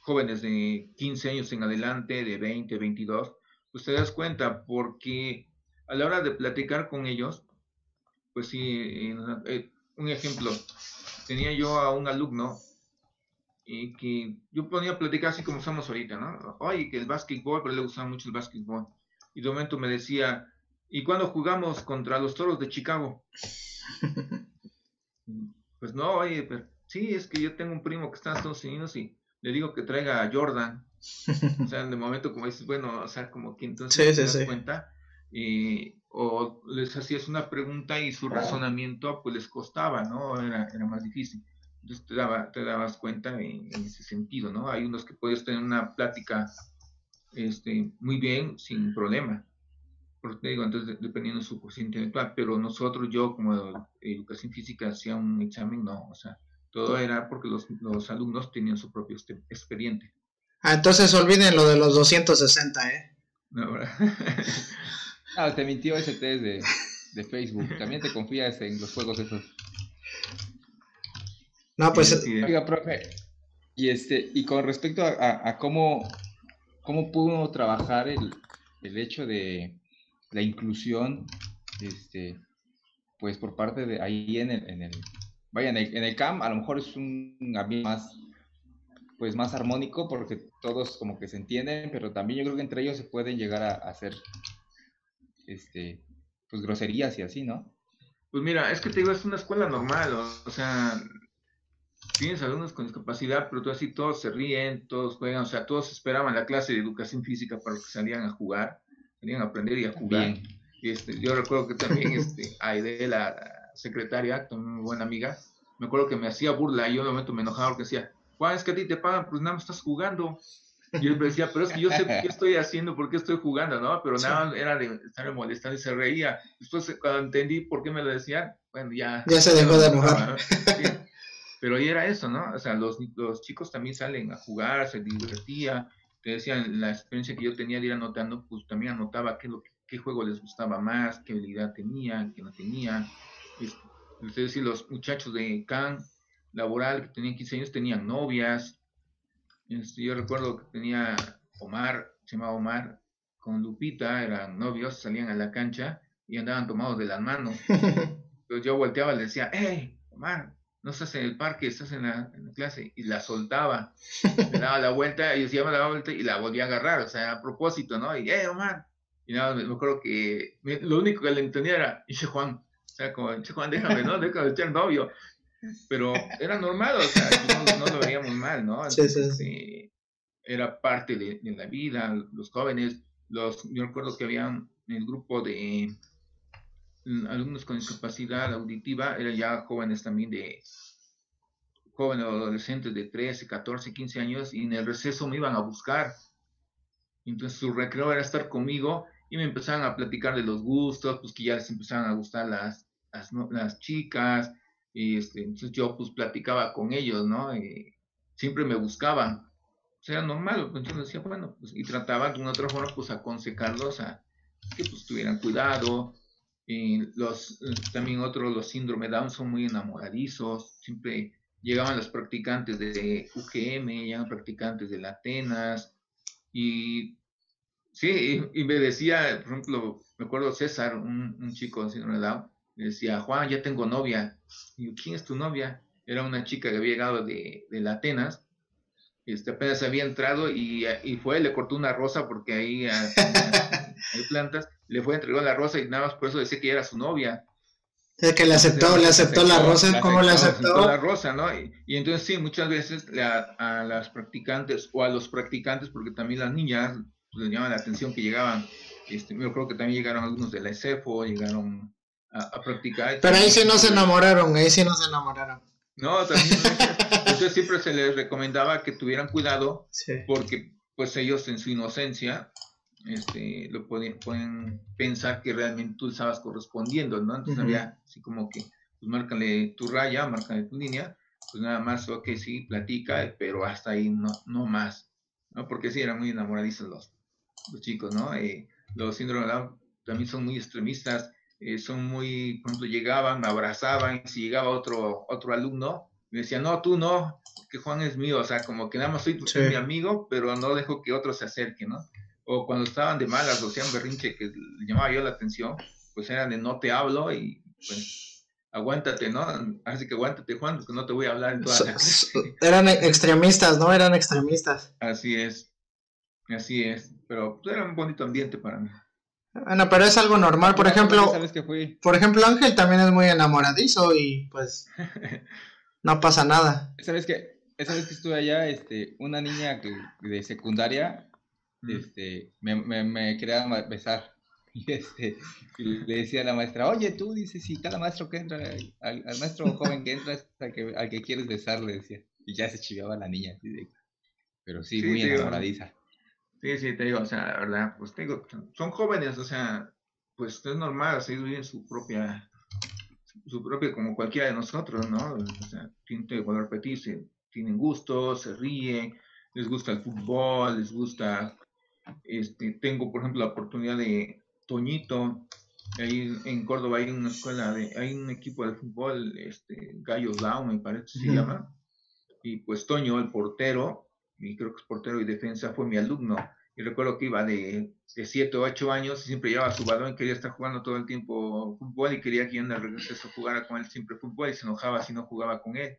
jóvenes de 15 años en adelante, de 20, 22, pues te das cuenta, porque a la hora de platicar con ellos, pues sí, eh, un ejemplo, tenía yo a un alumno y que yo ponía a platicar así como estamos ahorita, ¿no? Oye, que el básquetbol, pero le gustaba mucho el básquetbol. Y de momento me decía, ¿y cuándo jugamos contra los toros de Chicago? pues no, oye, pero sí, es que yo tengo un primo que está en Estados Unidos y le digo que traiga a Jordan. o sea, de momento como dices, bueno, o sea, como que entonces te das cuenta. Y, o les hacías una pregunta y su razonamiento pues les costaba, ¿no? Era, era más difícil. Entonces te, daba, te dabas cuenta en, ese sentido, ¿no? Hay unos que puedes tener una plática este, muy bien, sin problema. Porque te digo, entonces dependiendo de su curso intelectual, pero nosotros, yo como educación física, hacía un examen, no, o sea, todo era porque los, los alumnos tenían su propio este, expediente. Ah, entonces olviden lo de los 260, ¿eh? No, ah, te mintió ese test de, de Facebook. También te confías en los juegos esos. No, pues. Oiga, profe. Y este, y con respecto a, a, cómo, cómo pudo trabajar el, el, hecho de la inclusión, este, pues por parte de ahí en el, en el vaya, en el, en CAM a lo mejor es un ambiente más, pues más armónico porque todos como que se entienden, pero también yo creo que entre ellos se pueden llegar a, hacer, este, pues groserías y así, ¿no? Pues mira, es que te digo, es una escuela normal, o sea, tienes alumnos con discapacidad, pero tú así todos se ríen, todos juegan, o sea, todos esperaban la clase de educación física para que salieran a jugar, a aprender y a jugar. Este, yo recuerdo que también este, Aide, la, secretaria, también muy buena amiga, me acuerdo que me hacía burla y yo en un momento me enojaba porque decía, Juan, es que a ti te pagan, pues nada más estás jugando. Y él me decía, pero es que yo sé qué estoy haciendo, por qué estoy jugando, ¿no? Pero nada, era de estarme molestando y se reía. Después, cuando entendí por qué me lo decían, bueno, ya... Ya se dejó de enojar. Pero ahí era eso, ¿no? O sea, los, los chicos también salen a jugar, se divertía. Te decían, la experiencia que yo tenía de ir anotando, pues también anotaba qué, lo, qué juego les gustaba más, qué habilidad tenían, qué no tenían. Es decir, los muchachos de CAN laboral que tenían 15 años tenían novias. Este, yo recuerdo que tenía Omar, se llamaba Omar, con Lupita, eran novios, salían a la cancha y andaban tomados de las manos. Entonces yo volteaba y le decía, hey, Omar, no estás en el parque, estás en la, clase, y la soltaba, le daba la vuelta, y decía, me daba la vuelta, y la volvía a agarrar, o sea, a propósito, ¿no? Y, eh, Omar, y nada, me, acuerdo que lo único que le entendía era, dice Juan, o sea, como, dice Juan, déjame, ¿no? Déjame de echar novio, pero era normal, o sea, no, lo veíamos mal, ¿no? sí, sí. Este, era parte de, de, la vida, los jóvenes, los, yo recuerdo que habían en el grupo de alumnos con discapacidad auditiva, eran ya jóvenes también de jóvenes adolescentes de 13, 14, 15 años y en el receso me iban a buscar. Entonces su recreo era estar conmigo y me empezaban a platicar de los gustos, pues que ya les empezaban a gustar las, las, chicas, y este, entonces yo pues platicaba con ellos, ¿no? Siempre me buscaban. O sea, normal, entonces decía, bueno, pues, y trataba de una otra forma pues aconsejarlos a que pues tuvieran cuidado, y los, también otros, los síndrome Down son muy enamoradizos, siempre llegaban los practicantes de UGM, llegaban practicantes de Atenas, y sí, y, me decía, por ejemplo, me acuerdo César, un, chico con síndrome Down, me decía, Juan, ya tengo novia. Y ¿quién es tu novia? Era una chica que había llegado de, de Atenas, este, apenas había entrado y, y, fue, le cortó una rosa porque ahí hay plantas le fue entregó la rosa y nada más por eso decía que era su novia. Que le aceptó, le aceptó, la rosa, ¿cómo le aceptó? la rosa, ¿no? Y, entonces sí, muchas veces a las practicantes o a los practicantes, porque también las niñas pues, les llama la atención que llegaban, este, yo creo que también llegaron algunos de la ESEFO, llegaron a, practicar. Pero ahí sí no se enamoraron, ahí sí no se enamoraron. No, también, entonces siempre se les recomendaba que tuvieran cuidado porque pues ellos en su inocencia este, lo pueden, pueden pensar que realmente tú estabas correspondiendo, ¿no? Entonces había así como que, pues márcale tu raya, márcale tu línea, pues nada más, ok, sí, platica, pero hasta ahí no, no más, ¿no? Porque sí, eran muy enamoradizos los, los chicos, ¿no? Eh, los síndromes de Down también son muy extremistas, eh, son muy, por ejemplo, llegaban, me abrazaban, si llegaba otro, otro alumno, me decía, no, tú no, que Juan es mío, o sea, como que nada más soy, mi amigo, pero no dejo que otro se acerque, ¿no? O cuando estaban de malas o sean berrinche que le llamaba yo la atención, pues eran de no te hablo y pues aguántate, ¿no? Así que aguántate, Juan, porque no te voy a hablar en toda la Eran extremistas, ¿no? Eran extremistas. Así es, así es, pero pues, era un bonito ambiente para mí. Bueno, pero es algo normal, por ejemplo, por ejemplo, Ángel también es muy enamoradizo y pues no pasa nada. ¿Sabes que Esa vez que estuve allá, este, una niña de secundaria, este, me, me, quería besar. Y este, le decía a la maestra, oye, tú dices, si cada maestro que entra, al, maestro joven que entra es al que, al que quieres besar, le decía. Y ya se chiviaba la niña. Pero sí, muy enamoradiza. Sí, sí, te digo, o sea, la verdad, pues tengo, son jóvenes, o sea, pues es normal, así viven su propia, su propia, como cualquiera de nosotros, ¿no? O sea, tienen que repetirse, tienen gusto, se ríen, les gusta el fútbol, les gusta, este, tengo, por ejemplo, la oportunidad de Toñito, ahí en Córdoba hay una escuela, de, hay un equipo de fútbol, este, Gallos Down, me parece que se llama, y pues Toño, el portero, y creo que es portero y defensa, fue mi alumno. Y recuerdo que iba de, de 7 o 8 años y siempre llevaba su balón quería estar jugando todo el tiempo fútbol y quería que yo en el regreso jugara con él siempre fútbol y se enojaba si no jugaba con él.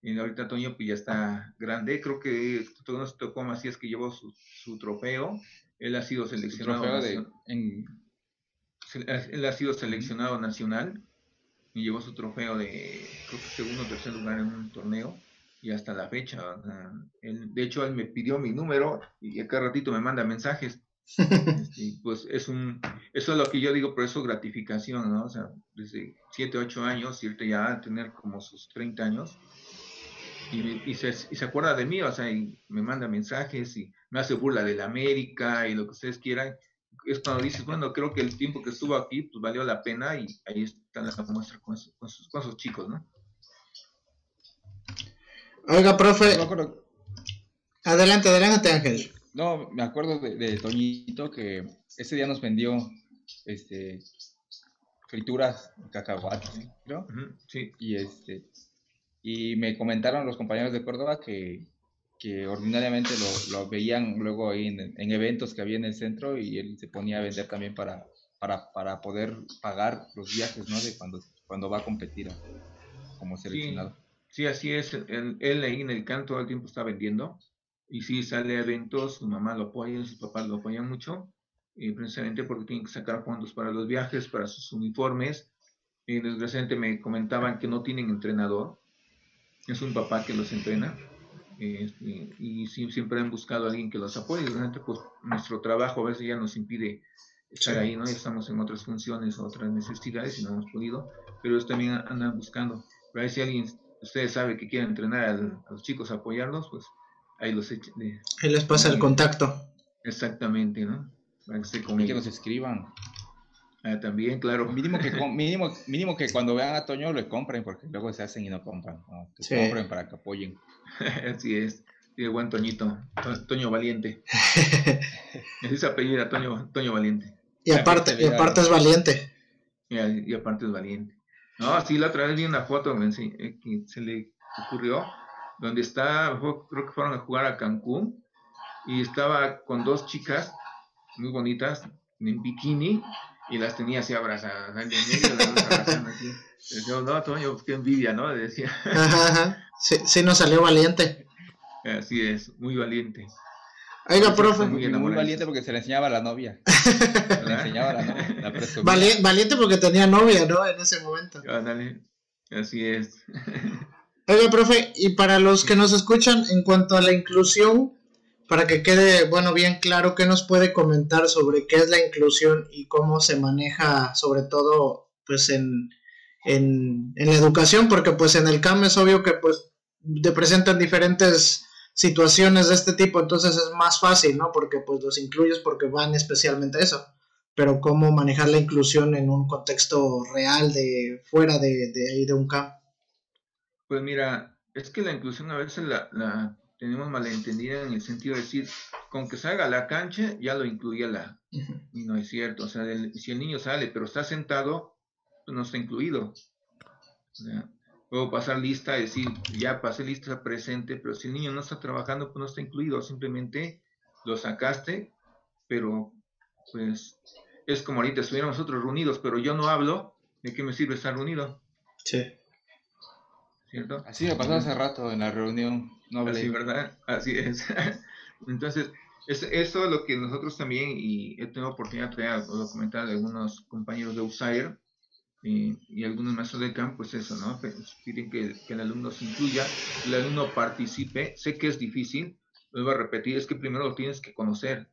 Y ahorita Toño pues ya está grande, creo que todo nos tocó es que llevó su, su, trofeo, él ha sido seleccionado. De, en... Él ha sido seleccionado nacional y llevó su trofeo de, creo que segundo o tercer lugar en un torneo y hasta la fecha. él, de hecho, él me pidió mi número y acá ratito me manda mensajes. Este, pues es un, eso es lo que yo digo, por eso gratificación, ¿no? O sea, desde 7, 8 años y ahorita ya tener como sus 30 años. Y, y, se, y, se, acuerda de mí, o sea, y me manda mensajes y me hace burla de la América y lo que ustedes quieran. Es cuando dices, bueno, creo que el tiempo que estuvo aquí, pues valió la pena y ahí está la muestra con, con, sus, con esos chicos, ¿no? Oiga, profe. Adelante, adelante, Ángel. No, me acuerdo de, Toñito que ese día nos vendió este frituras cacahuates, ¿no? sí. Y este y me comentaron los compañeros de Córdoba que, que ordinariamente lo, lo, veían luego ahí en, en, eventos que había en el centro y él se ponía a vender también para, para, para poder pagar los viajes, ¿no? De cuando, cuando va a competir como seleccionado. Sí, así es. Él, ahí en el canto todo el tiempo está vendiendo. Y sí, sale a eventos, su mamá lo apoya, sus papás lo apoyan mucho. Y precisamente porque tienen que sacar fondos para los viajes, para sus uniformes. Y desgraciadamente me comentaban que no tienen entrenador. Es un papá que los entrena. Este, y sí, siempre han buscado a alguien que los apoye. Realmente, pues nuestro trabajo a veces ya nos impide estar ahí, ¿no? Ya estamos en otras funciones, otras necesidades y no hemos podido. Pero ellos también andan buscando. Pero ahí si alguien ustedes saben que quieren entrenar a los chicos, apoyarlos, pues ahí los echen. Ahí les pasa el contacto. Exactamente, ¿no? Para que, y que nos escriban. Ah, también, claro. Mínimo que, mínimo, mínimo que cuando vean a Toño le compren, porque luego se hacen y no compran. Que compren para que apoyen. Así es. Sí, buen Toñito. Toño Valiente. es apellido, Toño, Toño Valiente. Y aparte, y aparte es valiente. y aparte es valiente. No, sí, la otra vez vi una foto eh, que se le ocurrió, donde está, creo que fueron a jugar a Cancún, y estaba con dos chicas muy bonitas en bikini, y las tenía así abrazadas, en medio las abrazando así. Decía, no, Toño, pues, qué envidia, ¿no? Decía. Ajá, Sí, sí nos salió valiente. Así es, muy valiente. Oiga, profe. Muy, valiente porque se le enseñaba a la novia. Se le enseñaba a la novia. valiente porque tenía novia, ¿no? En ese momento. Ándale. Así es. Oiga, profe, y para los que nos escuchan, en cuanto a la inclusión, para que quede, bueno, bien claro, ¿qué nos puede comentar sobre qué es la inclusión y cómo se maneja, sobre todo, pues en, en, en, la educación, porque pues en el CAM es obvio que pues te presentan diferentes situaciones de este tipo, entonces es más fácil, ¿no? Porque pues los incluyes porque van especialmente a eso, pero cómo manejar la inclusión en un contexto real de fuera de, de ahí de un CAM. Pues mira, es que la inclusión a veces la, la tenemos malentendida en el sentido de decir, con que salga a la cancha ya lo incluye la... Y no es cierto, o sea, si el niño sale pero está sentado, pues no está incluido. Puedo pasar lista, decir, ya pasé lista presente, pero si el niño no está trabajando, pues no está incluido, simplemente lo sacaste, pero pues es como ahorita estuviéramos nosotros reunidos, pero yo no hablo, ¿de qué me sirve estar reunido? Sí. ¿Cierto? Así me pasó hace rato en la reunión. No Así, ¿verdad? Así es. Entonces, es, eso es lo que nosotros también, y he tenido oportunidad de documentar de algunos compañeros de USAIR eh, y algunos maestros de campo, pues eso, ¿no? Piden que, el alumno se incluya, el alumno participe. Sé que es difícil, voy a repetir, es que primero lo tienes que conocer.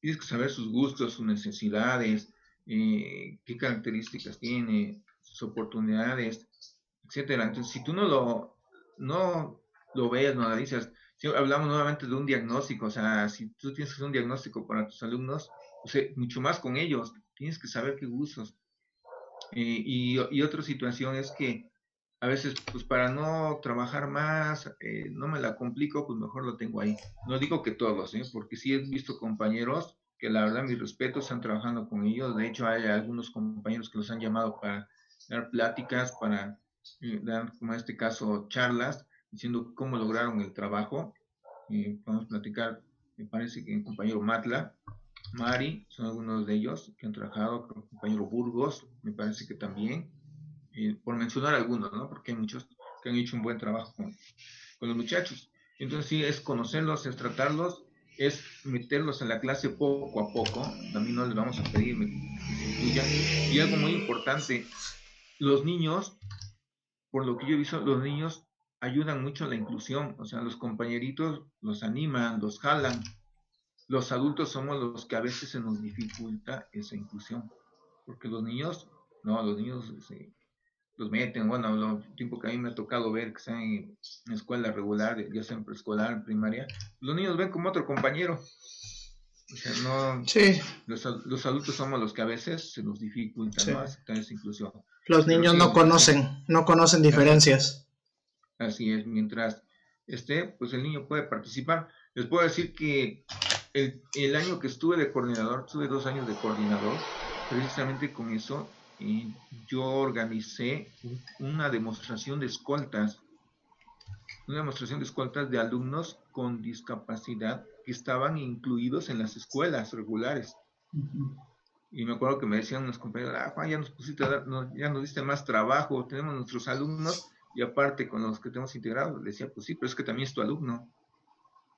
Tienes que saber sus gustos, sus necesidades, eh, qué características tiene, sus oportunidades, etcétera. Entonces, si tú no lo, no lo ves, no dices, si hablamos nuevamente de un diagnóstico, o sea, si tú tienes que hacer un diagnóstico para tus alumnos, o sea, mucho más con ellos, tienes que saber qué gustos. Eh, y, otra situación es que a veces, pues para no trabajar más, eh, no me la complico, pues mejor lo tengo ahí. No digo que todos, ¿eh? porque sí he visto compañeros que la verdad, mis respetos, están trabajando con ellos. De hecho, hay algunos compañeros que los han llamado para dar pláticas, para como en este caso, charlas, diciendo cómo lograron el trabajo. Eh, podemos platicar, me parece que el compañero Matla, Mari, son algunos de ellos que han trabajado, el compañero Burgos, me parece que también, por mencionar algunos, ¿no? Porque hay muchos que han hecho un buen trabajo con, con los muchachos. Entonces sí, es conocerlos, es tratarlos, es meterlos en la clase poco a poco. También no les vamos a pedir que Y algo muy importante, los niños por lo que yo he visto, los niños ayudan mucho a la inclusión, o sea, los compañeritos los animan, los jalan. Los adultos somos los que a veces se nos dificulta esa inclusión, porque los niños, no, los niños se, los meten, bueno, lo tiempo que a mí me ha tocado ver que están en, escuela regular, ya sea en preescolar, en primaria, los niños ven como otro compañero. O sea, no, sí. los, adultos somos los que a veces se nos dificulta aceptar esa inclusión. Los niños no conocen, no conocen diferencias. Así es, mientras esté, pues el niño puede participar. Les puedo decir que el, el año que estuve de coordinador, estuve dos años de coordinador, precisamente con eso, yo organicé una demostración de escoltas, una demostración de escoltas de alumnos con discapacidad que estaban incluidos en las escuelas regulares. Y me acuerdo que me decían unos compañeros, ah, Juan, ya nos pusiste a dar, ya nos diste más trabajo, tenemos nuestros alumnos y aparte con los que tenemos integrados, decía, pues sí, pero es que también es tu alumno.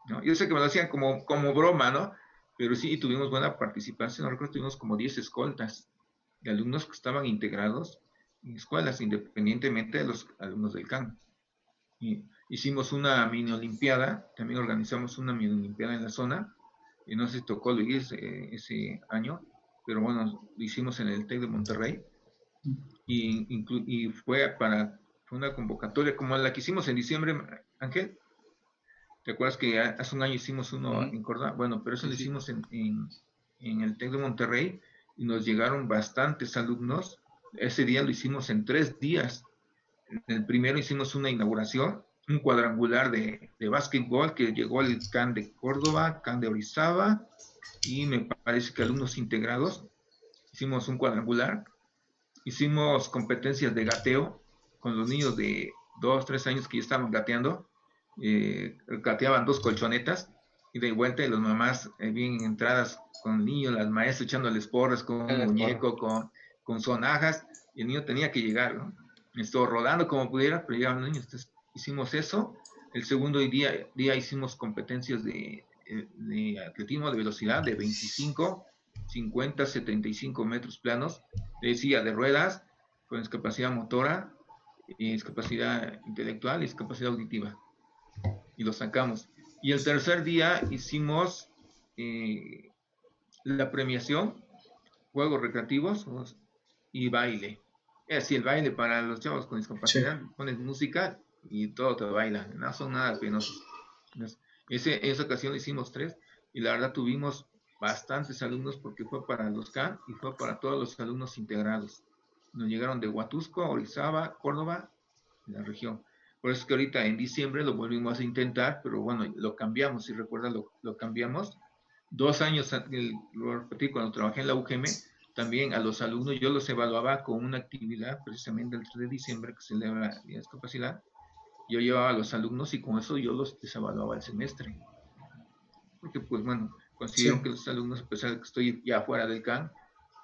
¿No? Yo sé que me lo decían como, como broma, ¿no? Pero sí, tuvimos buena participación, no recuerdo, tuvimos como 10 escoltas de alumnos que estaban integrados en escuelas, independientemente de los alumnos del CAN. Y hicimos una mini olimpiada, también organizamos una mini olimpiada en la zona, y no sé si tocó Luis eh, ese año, pero bueno, lo hicimos en el TEC de Monterrey y, y fue para una convocatoria como la que hicimos en diciembre, Ángel. ¿Te acuerdas que hace un año hicimos uno en Córdoba? Bueno, pero eso lo hicimos en, en, el TEC de Monterrey y nos llegaron bastantes alumnos. Ese día lo hicimos en tres días. En el primero hicimos una inauguración, un cuadrangular de, de básquetbol que llegó el CAN de Córdoba, CAN de Orizaba, y me parece que alumnos integrados. Hicimos un cuadrangular, hicimos competencias de gateo con los niños de dos, tres años que ya estaban gateando. Eh, gateaban dos colchonetas y de vuelta y las mamás eh, bien entradas con niños, las maestras echándoles porras con un muñeco, con, con sonajas, y el niño tenía que llegar, ¿no? Estuvo rodando como pudiera, pero llegaban los niños. hicimos eso. El segundo día, día hicimos competencias de eh, de atletismo de velocidad de 25, 50, 75 metros planos, de silla de ruedas, con discapacidad motora, discapacidad intelectual y discapacidad auditiva. Y lo sacamos. Y el tercer día hicimos eh, la premiación, juegos recreativos, y baile. Es así, el baile para los chavos con discapacidad, pones música y todo te baila, no son nada penosos. Ese, esa ocasión hicimos tres y la verdad tuvimos bastantes alumnos porque fue para los CAN y fue para todos los alumnos integrados. Nos llegaron de Huatusco, Orizaba, Córdoba, la región. Por eso es que ahorita en diciembre lo volvimos a intentar, pero bueno, lo cambiamos, si recuerdas, lo, lo cambiamos. Dos años, lo repetí, cuando trabajé en la UGM, también a los alumnos yo los evaluaba con una actividad precisamente el 3 de diciembre que celebra la discapacidad. Yo llevaba a los alumnos y con eso yo los desevaluaba el semestre. Porque pues bueno, considero que los alumnos, a pesar de que estoy ya fuera del CAN,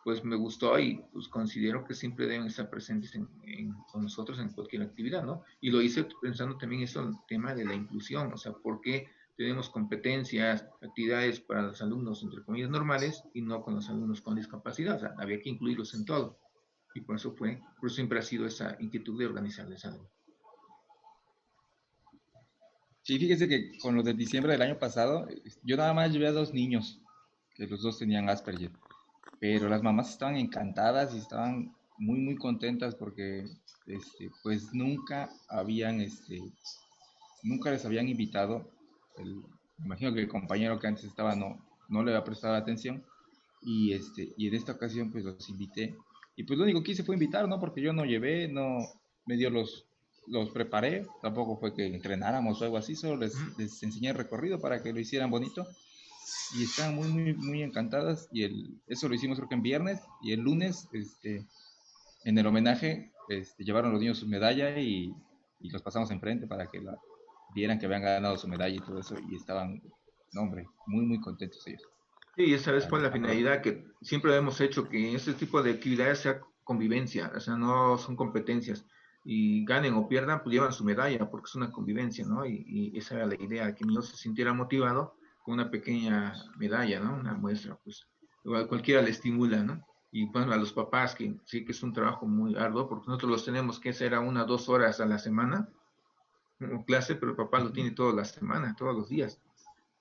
pues me gustó y pues considero que siempre deben estar presentes con nosotros en cualquier actividad, ¿no? Y lo hice pensando también eso, el tema de la inclusión, o sea, ¿por qué tenemos competencias, actividades para los alumnos, entre comillas, normales y no con los alumnos con discapacidad? O sea, había que incluirlos en todo. Y por eso fue, por eso siempre ha sido esa inquietud de organizarles algo. Sí, fíjese que con los de diciembre del año pasado, yo nada más llevé a dos niños, que los dos tenían Asperger pero las mamás estaban encantadas y estaban muy, muy contentas porque, este, pues nunca habían, este, nunca les habían invitado, el, imagino que el compañero que antes estaba no, no le había prestado atención, y, este, y en esta ocasión pues los invité, y pues lo único que hice fue invitar, ¿no? Porque yo no llevé, no, me dio los, los preparé, tampoco fue que entrenáramos o algo así, solo les, les enseñé el recorrido para que lo hicieran bonito, y están muy, muy, muy encantadas. Y el, eso lo hicimos creo que en viernes y el lunes, este, en el homenaje, este, llevaron los niños su medalla y, y los pasamos enfrente para que la, vieran que habían ganado su medalla y todo eso. Y estaban, no, hombre, muy, muy contentos ellos. Sí, esa vez fue la finalidad que siempre hemos hecho, que este tipo de actividades sea convivencia, o sea, no son competencias. Y ganen o pierdan, pues llevan su medalla, porque es una convivencia, ¿no? Y, y esa era la idea, que el niño se sintiera motivado una pequeña medalla, ¿no? Una muestra, pues cualquiera le estimula, ¿no? Y bueno, a los papás, que sí que es un trabajo muy arduo, porque nosotros los tenemos que hacer a una dos horas a la semana, clase, pero el papá lo tiene toda la semana, todos los días.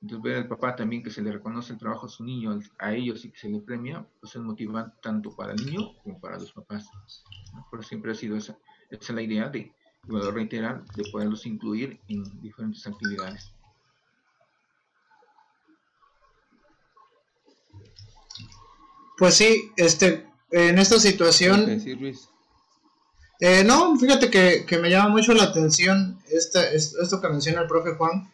Entonces ver al papá también que se le reconoce el trabajo a su niño, a ellos y que se le premia, pues es motivante tanto para el niño como para los papás. Pero siempre ha sido esa, esa es la idea de, a reiterar, de poderlos incluir en diferentes actividades. Pues sí, este, en esta situación... Eh, no, fíjate que, me llama mucho la atención esta, esto que menciona el profe Juan,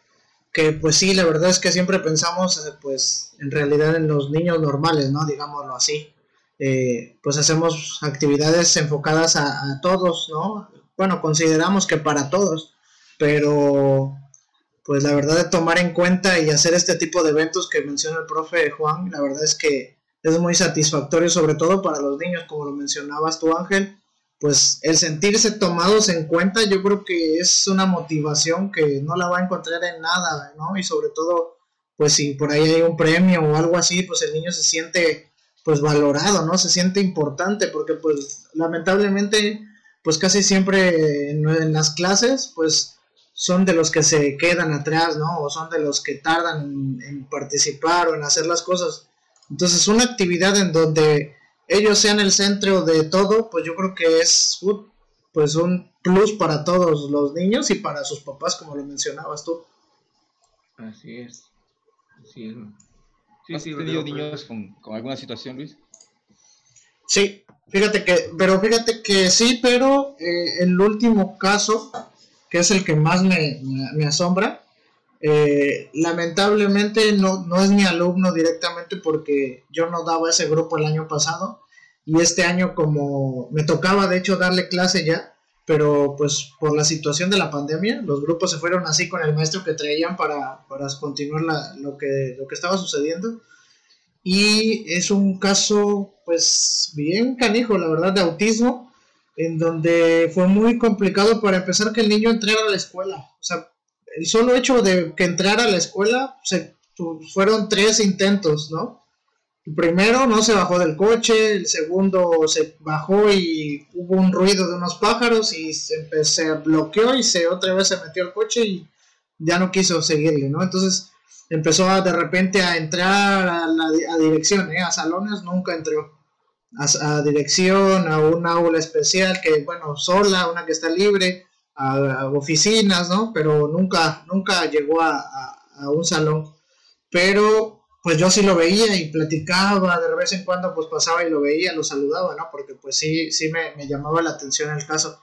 que pues sí, la verdad es que siempre pensamos eh, pues en realidad en los niños normales, ¿no? Digámoslo así. Eh, pues hacemos actividades enfocadas a, a, todos, ¿no? Bueno, consideramos que para todos, pero pues la verdad de tomar en cuenta y hacer este tipo de eventos que menciona el profe Juan, la verdad es que es muy satisfactorio, sobre todo para los niños, como lo mencionabas tú, Ángel. Pues el sentirse tomados en cuenta, yo creo que es una motivación que no la va a encontrar en nada, ¿no? Y sobre todo, pues si por ahí hay un premio o algo así, pues el niño se siente pues valorado, ¿no? Se siente importante, porque pues lamentablemente, pues casi siempre en, las clases, pues son de los que se quedan atrás, ¿no? O son de los que tardan en participar o en hacer las cosas. Entonces, una actividad en donde ellos sean el centro de todo, pues yo creo que es pues un plus para todos los niños y para sus papás, como lo mencionabas tú. Así es. Así es. Sí, ¿Has tenido niños con, alguna situación, Luis? Sí, fíjate que, pero fíjate que sí, pero eh, el último caso, que es el que más me, me asombra, eh, lamentablemente no, no es mi alumno directamente porque yo no daba ese grupo el año pasado y este año como me tocaba de hecho darle clase ya, pero pues por la situación de la pandemia los grupos se fueron así con el maestro que traían para, para continuar lo, que, lo que estaba sucediendo. Y es un caso pues bien canijo la verdad de autismo en donde fue muy complicado para empezar que el niño entrara a la escuela. O sea el solo hecho de que entrara a la escuela, se, fueron tres intentos, ¿no? El primero no se bajó del coche, el segundo se bajó y hubo un ruido de unos pájaros y se, bloqueó y se otra vez se metió al coche y ya no quiso seguirle, ¿no? Entonces empezó de repente a entrar a, la, a dirección, ¿eh? a salones, nunca entró. a, dirección, a un aula especial que, bueno, sola, una que está libre, a, oficinas, ¿no? Pero nunca, nunca llegó a, un salón. Pero, pues yo sí lo veía y platicaba, de vez en cuando pues pasaba y lo veía, lo saludaba, ¿no? Porque pues sí, sí me, me llamaba la atención el caso.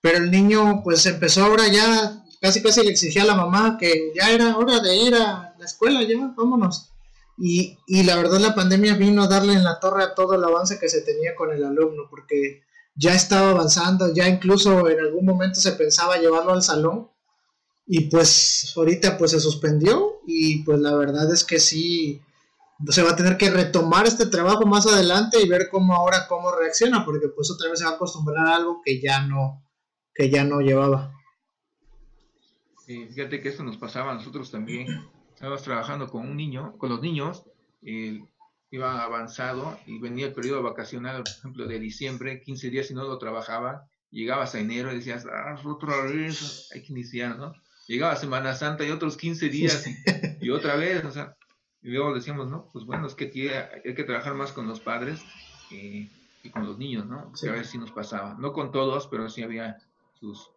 Pero el niño pues empezó ahora ya, casi casi le exigía a la mamá que ya era hora de ir a la escuela, ya, vámonos. Y, y la verdad la pandemia vino a darle en la torre a todo el avance que se tenía con el alumno, porque ya estaba avanzando, ya incluso en algún momento se pensaba llevarlo al salón y pues ahorita pues se suspendió y pues la verdad es que sí se va a tener que retomar este trabajo más adelante y ver cómo ahora cómo reacciona porque pues otra vez se va a acostumbrar a algo que ya no que ya no llevaba. fíjate que eso nos pasaba a nosotros también estabas trabajando con un niño, con los niños, iba avanzado y venía el periodo vacacional, por ejemplo, de diciembre, 15 días y no lo trabajaba, llegabas a enero y decías, ah, otra vez, hay que iniciar, ¿no? Llegaba Semana Santa y otros 15 días y, otra vez, o sea, y luego decíamos, no, pues bueno, es que hay, que trabajar más con los padres y con los niños, ¿no? a ver si nos pasaba. No con todos, pero sí había sus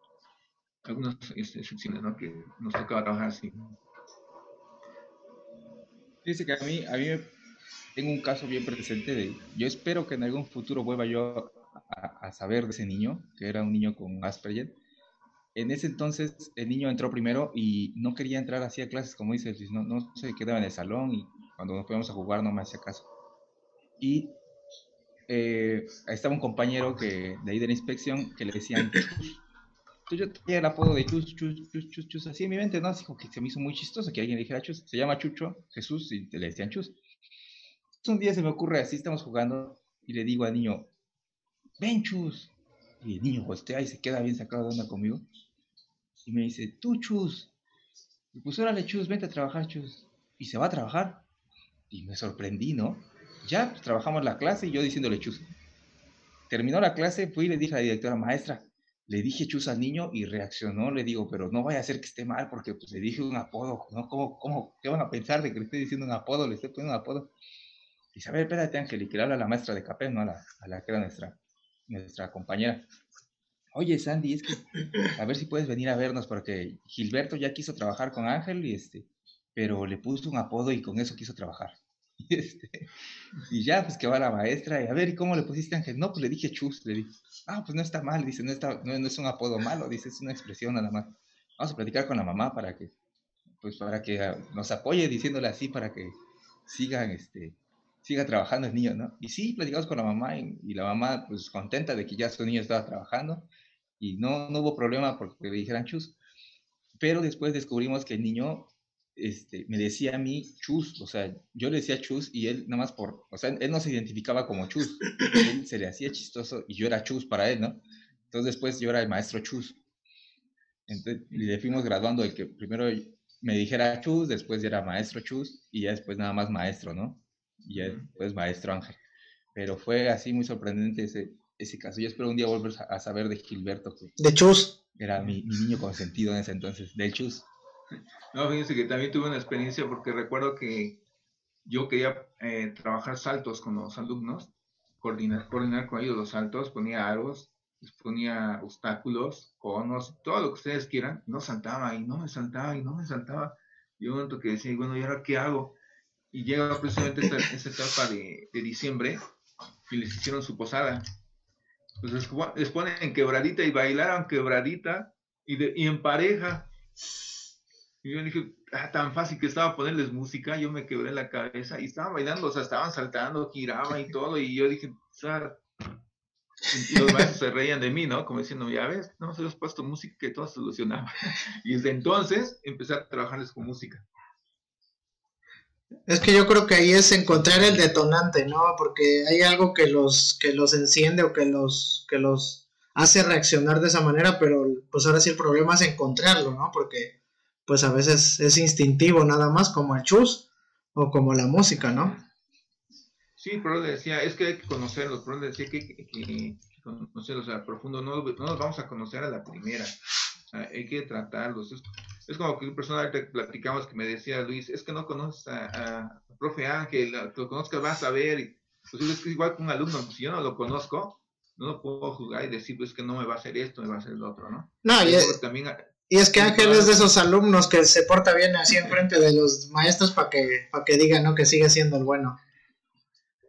algunas excepciones, ¿no? Que nos tocaba trabajar así. Dice que a mí, a mí tengo un caso bien presente de, yo espero que en algún futuro vuelva yo a, saber de ese niño, que era un niño con Asperger. En ese entonces el niño entró primero y no quería entrar así a clases, como dice, no, no se quedaba en el salón y cuando nos fuimos a jugar no me hacía caso. Y eh, estaba un compañero que, de ahí de la inspección que le decían, yo tenía el apodo de Chus, Chus, Chus, Chus, Chus, así en mi mente, ¿no? Así como que se me hizo muy chistoso que alguien le dijera Chus. Se llama Chucho, Jesús, y le decían Chus. Un día se me ocurre, así estamos jugando, y le digo al niño, ven Chus. Y el niño voltea y se queda bien sacado de onda conmigo. Y me dice, tú Chus. Y pues órale Chus, vente a trabajar Chus. Y se va a trabajar. Y me sorprendí, ¿no? Ya pues, trabajamos la clase y yo diciéndole Chus. Terminó la clase, fui y le dije a la directora, maestra, le dije chus al niño y reaccionó, le digo, pero no vaya a ser que esté mal porque pues, le dije un apodo, ¿no? ¿Cómo, cómo, qué van a pensar de que le estoy diciendo un apodo? Le estoy poniendo un apodo. Dice, a ver, espérate, Ángel, y que le habla la maestra de CAPES, ¿no? A la, a la que era nuestra, nuestra compañera. Oye, Sandy, es que a ver si puedes venir a vernos porque Gilberto ya quiso trabajar con Ángel y este, pero le puso un apodo y con eso quiso trabajar. Y, este, y ya, pues que va la maestra y a ver, ¿y cómo le pusiste Ángel? No, pues le dije chus, le dije ah, pues no está mal, dice, no, está, no, es un apodo malo, dice, es una expresión nada más. Vamos a platicar con la mamá para que, pues para que ah, nos apoye diciéndole así para que sigan, este, siga trabajando el niño, ¿no? Y sí, platicamos con la mamá y, la mamá, pues contenta de que ya su niño estaba trabajando y no, no hubo problema porque le dijeran chus. Pero después descubrimos que el niño este, me decía a mí Chus, o sea, yo le decía Chus y él nada más por, o sea, él no se identificaba como Chus, él se le hacía chistoso y yo era Chus para él, ¿no? Entonces después yo era el maestro Chus. Entonces le fuimos graduando el que primero me dijera Chus, después era maestro Chus y ya después nada más maestro, ¿no? Y ya después maestro Ángel. Pero fue así muy sorprendente ese, ese caso. Yo espero un día volver a saber de Gilberto. de Chus. Era mi, mi niño consentido en ese entonces, del Chus. No, fíjense que también tuve una experiencia porque recuerdo que yo quería eh, trabajar saltos con los alumnos, coordinar, coordinar con ellos los saltos, ponía aros, ponía obstáculos, conos, todo lo que ustedes quieran, no saltaba y no me saltaba y no me saltaba. Y un momento que decía, bueno, ¿y ahora qué hago? Y llega precisamente esta, etapa de, de, diciembre y les hicieron su posada. Pues les, les ponen quebradita y bailaron quebradita y, de, y en pareja. Y yo dije, ah, tan fácil que estaba ponerles música, yo me quebré la cabeza y estaban bailando, o sea, estaban saltando, giraban y todo, y yo dije, y los maestros se reían de mí, ¿no? Como diciendo, ya ves, no se los puesto música que todo solucionaba. Y desde entonces empecé a trabajarles con música. Es que yo creo que ahí es encontrar el detonante, ¿no? Porque hay algo que los, que los enciende o que los, que los hace reaccionar de esa manera, pero pues ahora sí el problema es encontrarlo, ¿no? Porque pues a veces es instintivo nada más como el chus o como la música, ¿no? Sí, pero le decía, es que hay que conocerlos, pero decía que, que, conocerlos a profundo, no, no nos vamos a conocer a la primera, hay que tratarlos. Es, como que un persona que platicamos que me decía Luis, es que no conoces a, profe Ángel, que lo conozcas vas a ver, Pues es que igual que un alumno, pues, si yo no lo conozco, no lo puedo jugar y decir, pues que no me va a hacer esto, me va a hacer lo otro, ¿no? No, y es, también, y es que Ángel es de esos alumnos que se porta bien así enfrente de los maestros para que, para que digan, ¿no? Que sigue siendo el bueno.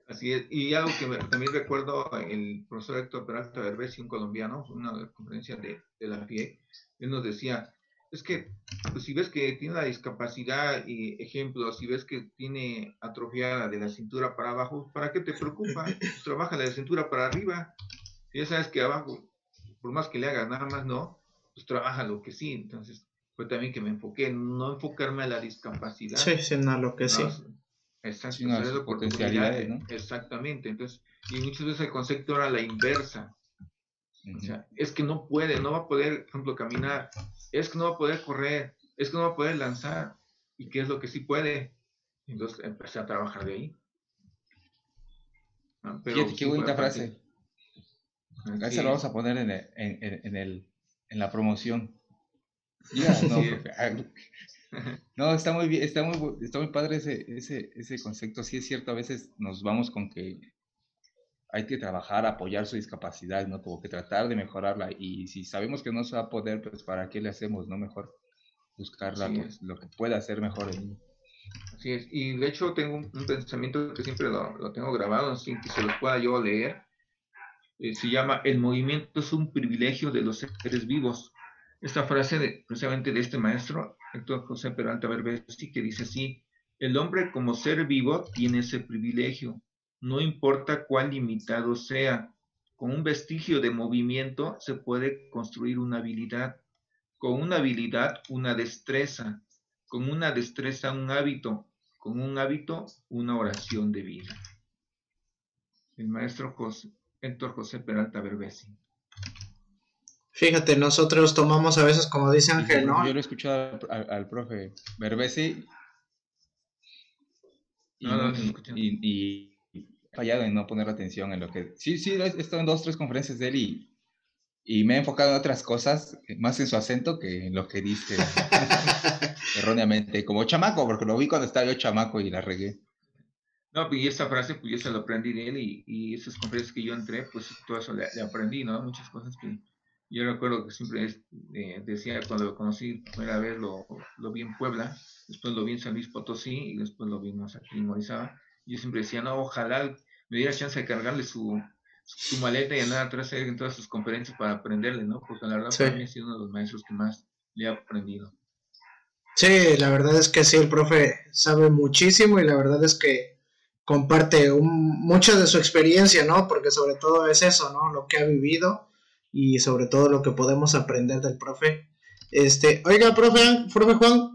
Así es, y algo que también recuerdo, el profesor Héctor Peralta Berbesi, un colombiano, una conferencia de, de la FIE, él nos decía, es que pues, si ves que tiene una discapacidad y ejemplo, si ves que tiene atrofiada de la cintura para abajo, ¿para qué te preocupa? Pues, trabaja de la cintura para arriba. ya sabes que abajo, por más que le hagas nada más no, pues trabaja lo que sí. Entonces, fue también que me enfoqué, no enfocarme a la discapacidad. Sí, sino lo que sí. Exacto, potencialidades, ¿no? Exactamente. Entonces, y muchas veces el concepto era la inversa. O sea, es que no puede, no va a poder, por ejemplo, caminar, es que no va a poder correr, es que no va a poder lanzar. ¿Y qué es lo que sí puede? Entonces empecé a trabajar de ahí. Ah, pero qué bonita frase. Esa lo vamos a poner en, en, el, en la promoción. no, está muy bien, está muy, está muy padre ese, ese, ese concepto. Sí es cierto, a veces nos vamos con que hay que trabajar, apoyar su discapacidad, ¿no? Como que tratar de mejorarla. Y si sabemos que no se va a poder, pues ¿para qué le hacemos, no? Mejor buscar lo que pueda hacer mejor el Así es. Y de hecho tengo un, pensamiento que siempre lo, tengo grabado, sin que se lo pueda yo leer. Eh, se llama, el movimiento es un privilegio de los seres vivos. Esta frase de, precisamente de este maestro, Héctor José Peralta Berbesi, que dice así, el hombre como ser vivo tiene ese privilegio no importa cuán limitado sea. Con un vestigio de movimiento se puede construir una habilidad. Con una habilidad, una destreza. Con una destreza, un hábito. Con un hábito, una oración de vida. El maestro José, Héctor José Peralta Berbesi. Fíjate, nosotros tomamos a veces, como dice Ángel, ¿no? Yo lo he escuchado al, profe Berbesi. y, fallado en no poner atención en lo que... Sí, sí, he estado en dos, tres conferencias de él y, y me he enfocado en otras cosas, más en su acento que en lo que dice erróneamente, como chamaco, porque lo vi cuando estaba yo chamaco y la regué. No, pues, y esa frase, pues yo se lo aprendí de él y, y esas conferencias que yo entré, pues todo eso le, aprendí, ¿no? Muchas cosas que yo recuerdo que siempre eh, decía cuando lo conocí primera vez, lo, lo, vi en Puebla, después lo vi en San Luis Potosí y después lo vimos aquí en Morizaba yo siempre decía, no, ojalá me diera chance de cargarle su, su maleta y andar atrás en todas sus conferencias para aprenderle, ¿no? Porque la verdad para mí ha sido uno de los maestros que más le ha aprendido. Sí, la verdad es que sí, el profe sabe muchísimo y la verdad es que comparte un, mucha de su experiencia, ¿no? Porque sobre todo es eso, ¿no? Lo que ha vivido y sobre todo lo que podemos aprender del profe. Este, oiga, profe, profe Juan,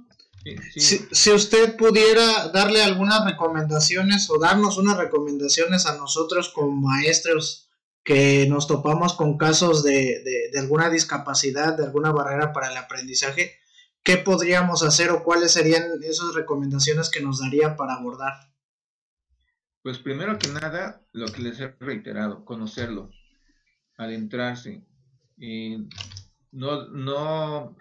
si, usted pudiera darle algunas recomendaciones o darnos unas recomendaciones a nosotros como maestros que nos topamos con casos de, alguna discapacidad, de alguna barrera para el aprendizaje, ¿qué podríamos hacer o cuáles serían esas recomendaciones que nos daría para abordar? Pues primero que nada, lo que les he reiterado, conocerlo, adentrarse. y no, no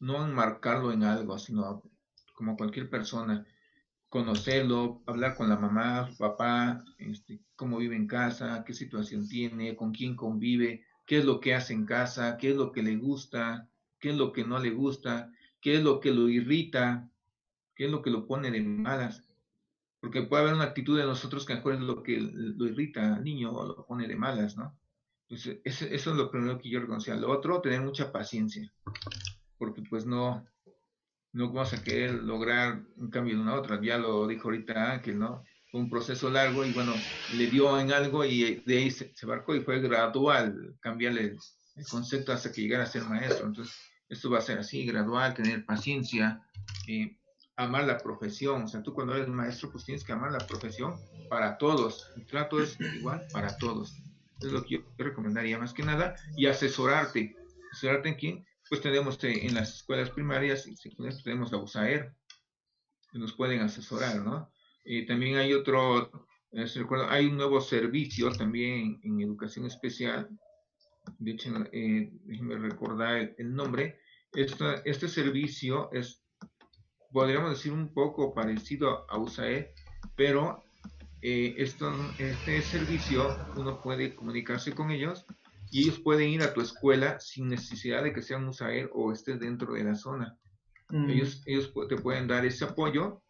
no enmarcarlo en algo, sino como cualquier persona, conocerlo, hablar con la mamá, su papá, este, cómo vive en casa, qué situación tiene, con quién convive, qué es lo que hace en casa, qué es lo que le gusta, qué es lo que no le gusta, qué es lo que lo irrita, qué es lo que lo pone de malas. Porque puede haber una actitud de nosotros que mejor es lo que lo irrita al niño o lo pone de malas, ¿no? Entonces, eso, eso es lo primero que yo reconocía. Lo otro, tener mucha paciencia porque pues no, no vamos a querer lograr un cambio de una otra. Ya lo dijo ahorita Ángel, ¿no? Fue un proceso largo y bueno, le dio en algo y de ahí se, se y fue gradual cambiarle el concepto hasta que llegara a ser maestro. Entonces, esto va a ser así, gradual, tener paciencia, eh, amar la profesión. O sea, tú cuando eres maestro, pues tienes que amar la profesión para todos. El trato es igual para todos. Es lo que yo recomendaría más que nada. Y asesorarte. ¿Asesorarte en quién? Pues tenemos eh, en las escuelas primarias y secundarias tenemos la USAER, que nos pueden asesorar, ¿no? Y también hay otro, eh, hay un nuevo servicio también en educación especial, de hecho, eh, déjenme recordar el, nombre, este, este servicio es, podríamos decir, un poco parecido a USAER, pero eh, esto, este servicio uno puede comunicarse con ellos y ellos pueden ir a tu escuela sin necesidad de que sean un USAER o estés dentro de la zona. Mm. Ellos, ellos te pueden dar ese apoyo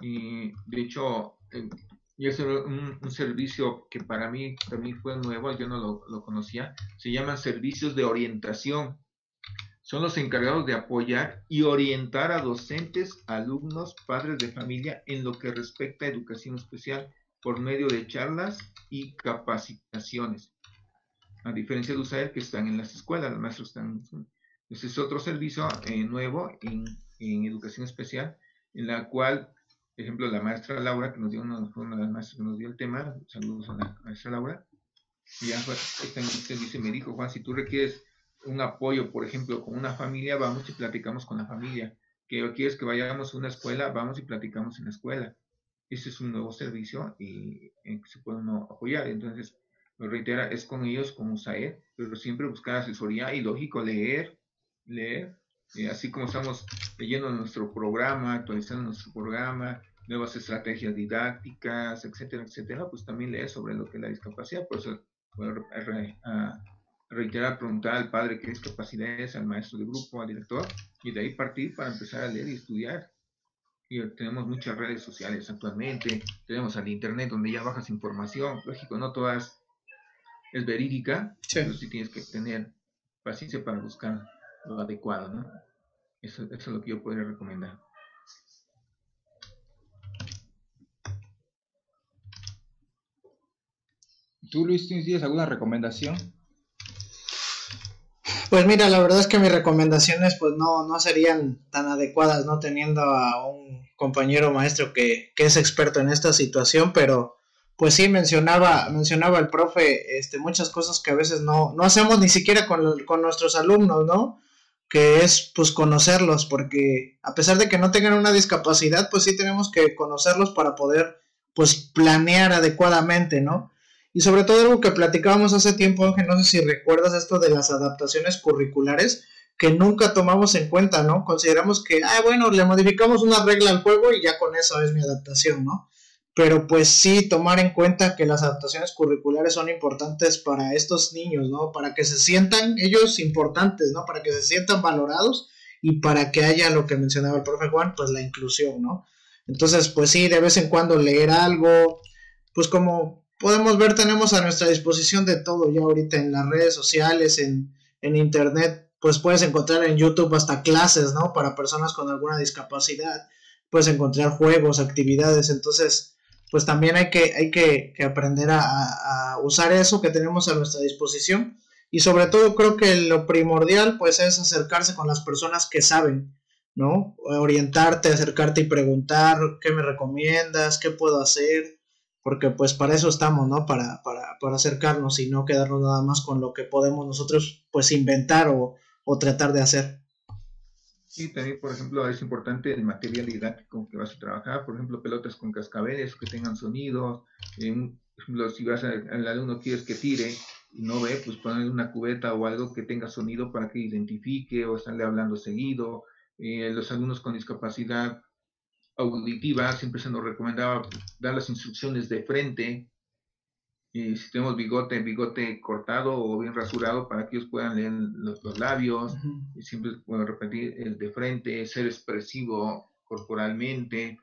y de hecho eh, y es un, servicio que para mí también fue nuevo, yo no lo, lo, conocía, se llaman servicios de orientación. Son los encargados de apoyar y orientar a docentes, alumnos, padres de familia en lo que respecta a educación especial por medio de charlas y capacitaciones. A diferencia de USAER que están en las escuelas, los maestros están... Ese es otro servicio eh, nuevo en, en educación especial, en la cual por ejemplo, la maestra Laura, que nos dio una, fue una de las maestras que nos dio el tema, saludos a la maestra Laura, ya dice, me dijo, Juan, si tú requieres un apoyo, por ejemplo, con una familia, vamos y platicamos con la familia. Que quieres que vayamos a una escuela, vamos y platicamos en la escuela. Ese es un nuevo servicio y en que se puede uno apoyar. Entonces, reitera, es con ellos, con USAED, pero siempre buscar asesoría y lógico, leer, leer, eh, así como estamos leyendo nuestro programa, actualizando nuestro programa, nuevas estrategias didácticas, etcétera, etcétera, pues también leer sobre lo que es la discapacidad. Por eso puedo reiterar, preguntar al padre qué discapacidad es, al maestro de grupo, al director, y de ahí partir para empezar a leer y estudiar. Y tenemos muchas redes sociales actualmente, tenemos al internet donde ya bajas información, lógico, no todas es verídica, pero sí tienes que tener paciencia para buscar lo adecuado, ¿no? Eso, eso es lo que yo podría recomendar. ¿Tú, Luis, tienes alguna recomendación? Pues mira, la verdad es que mis recomendaciones pues no, no serían tan adecuadas, no teniendo a un compañero maestro que, que, es experto en esta situación, pero pues sí mencionaba, mencionaba el profe este, muchas cosas que a veces no, no hacemos ni siquiera con, con nuestros alumnos, ¿no? que es pues conocerlos, porque a pesar de que no tengan una discapacidad, pues sí tenemos que conocerlos para poder pues planear adecuadamente, ¿no? Y sobre todo algo que platicábamos hace tiempo, Ángel, no sé si recuerdas esto de las adaptaciones curriculares, que nunca tomamos en cuenta, ¿no? Consideramos que, ah, bueno, le modificamos una regla al juego y ya con eso es mi adaptación, ¿no? Pero pues sí tomar en cuenta que las adaptaciones curriculares son importantes para estos niños, ¿no? Para que se sientan ellos importantes, ¿no? Para que se sientan valorados y para que haya lo que mencionaba el profe Juan, pues la inclusión, ¿no? Entonces, pues sí, de vez en cuando leer algo, pues como podemos ver, tenemos a nuestra disposición de todo ya ahorita en las redes sociales, en, en internet, pues puedes encontrar en YouTube hasta clases, ¿no? Para personas con alguna discapacidad, puedes encontrar juegos, actividades, entonces pues también hay que, hay que, aprender a, usar eso que tenemos a nuestra disposición. Y sobre todo creo que lo primordial pues es acercarse con las personas que saben, ¿no? Orientarte, acercarte y preguntar qué me recomiendas, qué puedo hacer, porque pues para eso estamos, ¿no? Para, para, para acercarnos y no quedarnos nada más con lo que podemos nosotros pues inventar o, o tratar de hacer. Sí, también, por ejemplo, es importante el material didáctico que vas a trabajar, por ejemplo, pelotas con cascabeles que tengan sonido, por ejemplo, si vas a, el alumno quieres que tire y no ve, pues ponerle una cubeta o algo que tenga sonido para que identifique o estarle hablando seguido. Eh, los alumnos con discapacidad auditiva siempre se nos recomendaba dar las instrucciones de frente y si tenemos bigote, bigote cortado o bien rasurado para que ellos puedan leer los, labios, y siempre puedo repetir el de frente, ser expresivo corporalmente,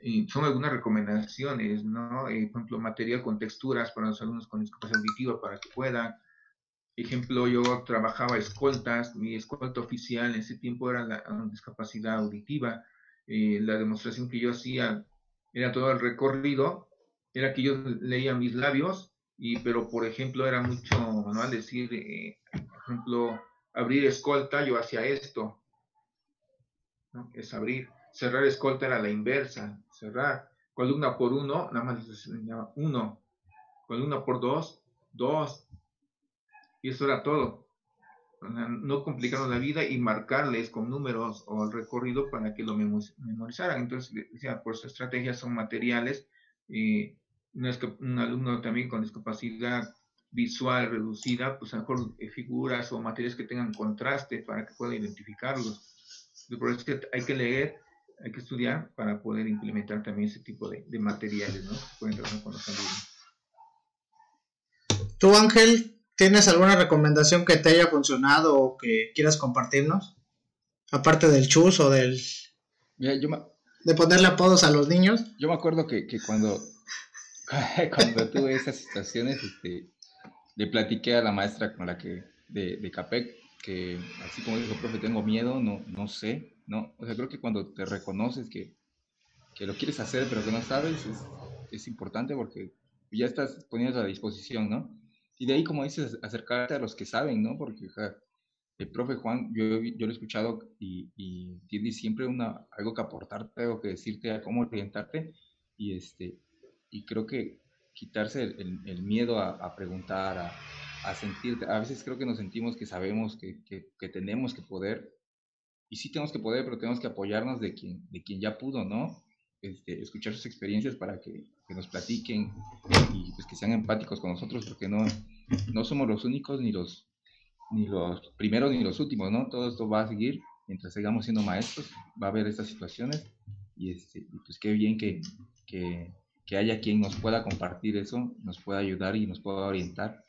y son algunas recomendaciones, ¿no? Eh, por ejemplo, material con texturas para los alumnos con discapacidad auditiva para que puedan. Ejemplo, yo trabajaba escoltas, mi escolta oficial en ese tiempo era la discapacidad auditiva. Eh, la demostración que yo hacía era todo el recorrido era que yo leía mis labios, y, pero por ejemplo era mucho manual decir, eh, por ejemplo, abrir escolta, yo hacía esto, ¿no? es abrir, cerrar escolta era la inversa, cerrar, columna por uno, nada más les enseñaba uno, columna por dos, dos, y eso era todo. No complicaron la vida y marcarles con números o el recorrido para que lo memorizaran. Entonces, decía, por su estrategia son materiales eh, un alumno también con discapacidad visual reducida, pues a lo mejor eh, figuras o materiales que tengan contraste para que pueda identificarlos. Por eso que hay que leer hay que estudiar para poder implementar también ese tipo de, materiales, ¿no? Que pueden con los alumnos. ¿Tú, Ángel, tienes alguna recomendación que te haya funcionado o que quieras compartirnos? Aparte del chus o del... De ponerle apodos a los niños. Yo me acuerdo que, que cuando, cuando tuve esas situaciones, este, le platiqué a la maestra con la que, de, de CAPEC, que así como dijo, profe, tengo miedo, no, no sé, no, o sea, creo que cuando te reconoces que, que lo quieres hacer pero que no sabes, es, es importante porque ya estás poniendo a disposición, ¿no? Y de ahí, como dices, acercarte a los que saben, ¿no? Porque el profe Juan, yo, yo lo he escuchado y, y tiene siempre una, algo que aportarte, algo que decirte a cómo orientarte. Y, este, y creo que quitarse el, miedo a, preguntar, a, a, sentir, a veces creo que nos sentimos que sabemos que, tenemos que poder. Y sí tenemos que poder, pero tenemos que apoyarnos de quien, de quien ya pudo, ¿no? Este, escuchar sus experiencias para que, nos platiquen y pues que sean empáticos con nosotros, porque no, no somos los únicos ni los, ni los primeros ni los últimos, ¿no? Todo esto va a seguir mientras sigamos siendo maestros, va a haber estas situaciones y, este, pues qué bien que, que haya quien nos pueda compartir eso, nos pueda ayudar y nos pueda orientar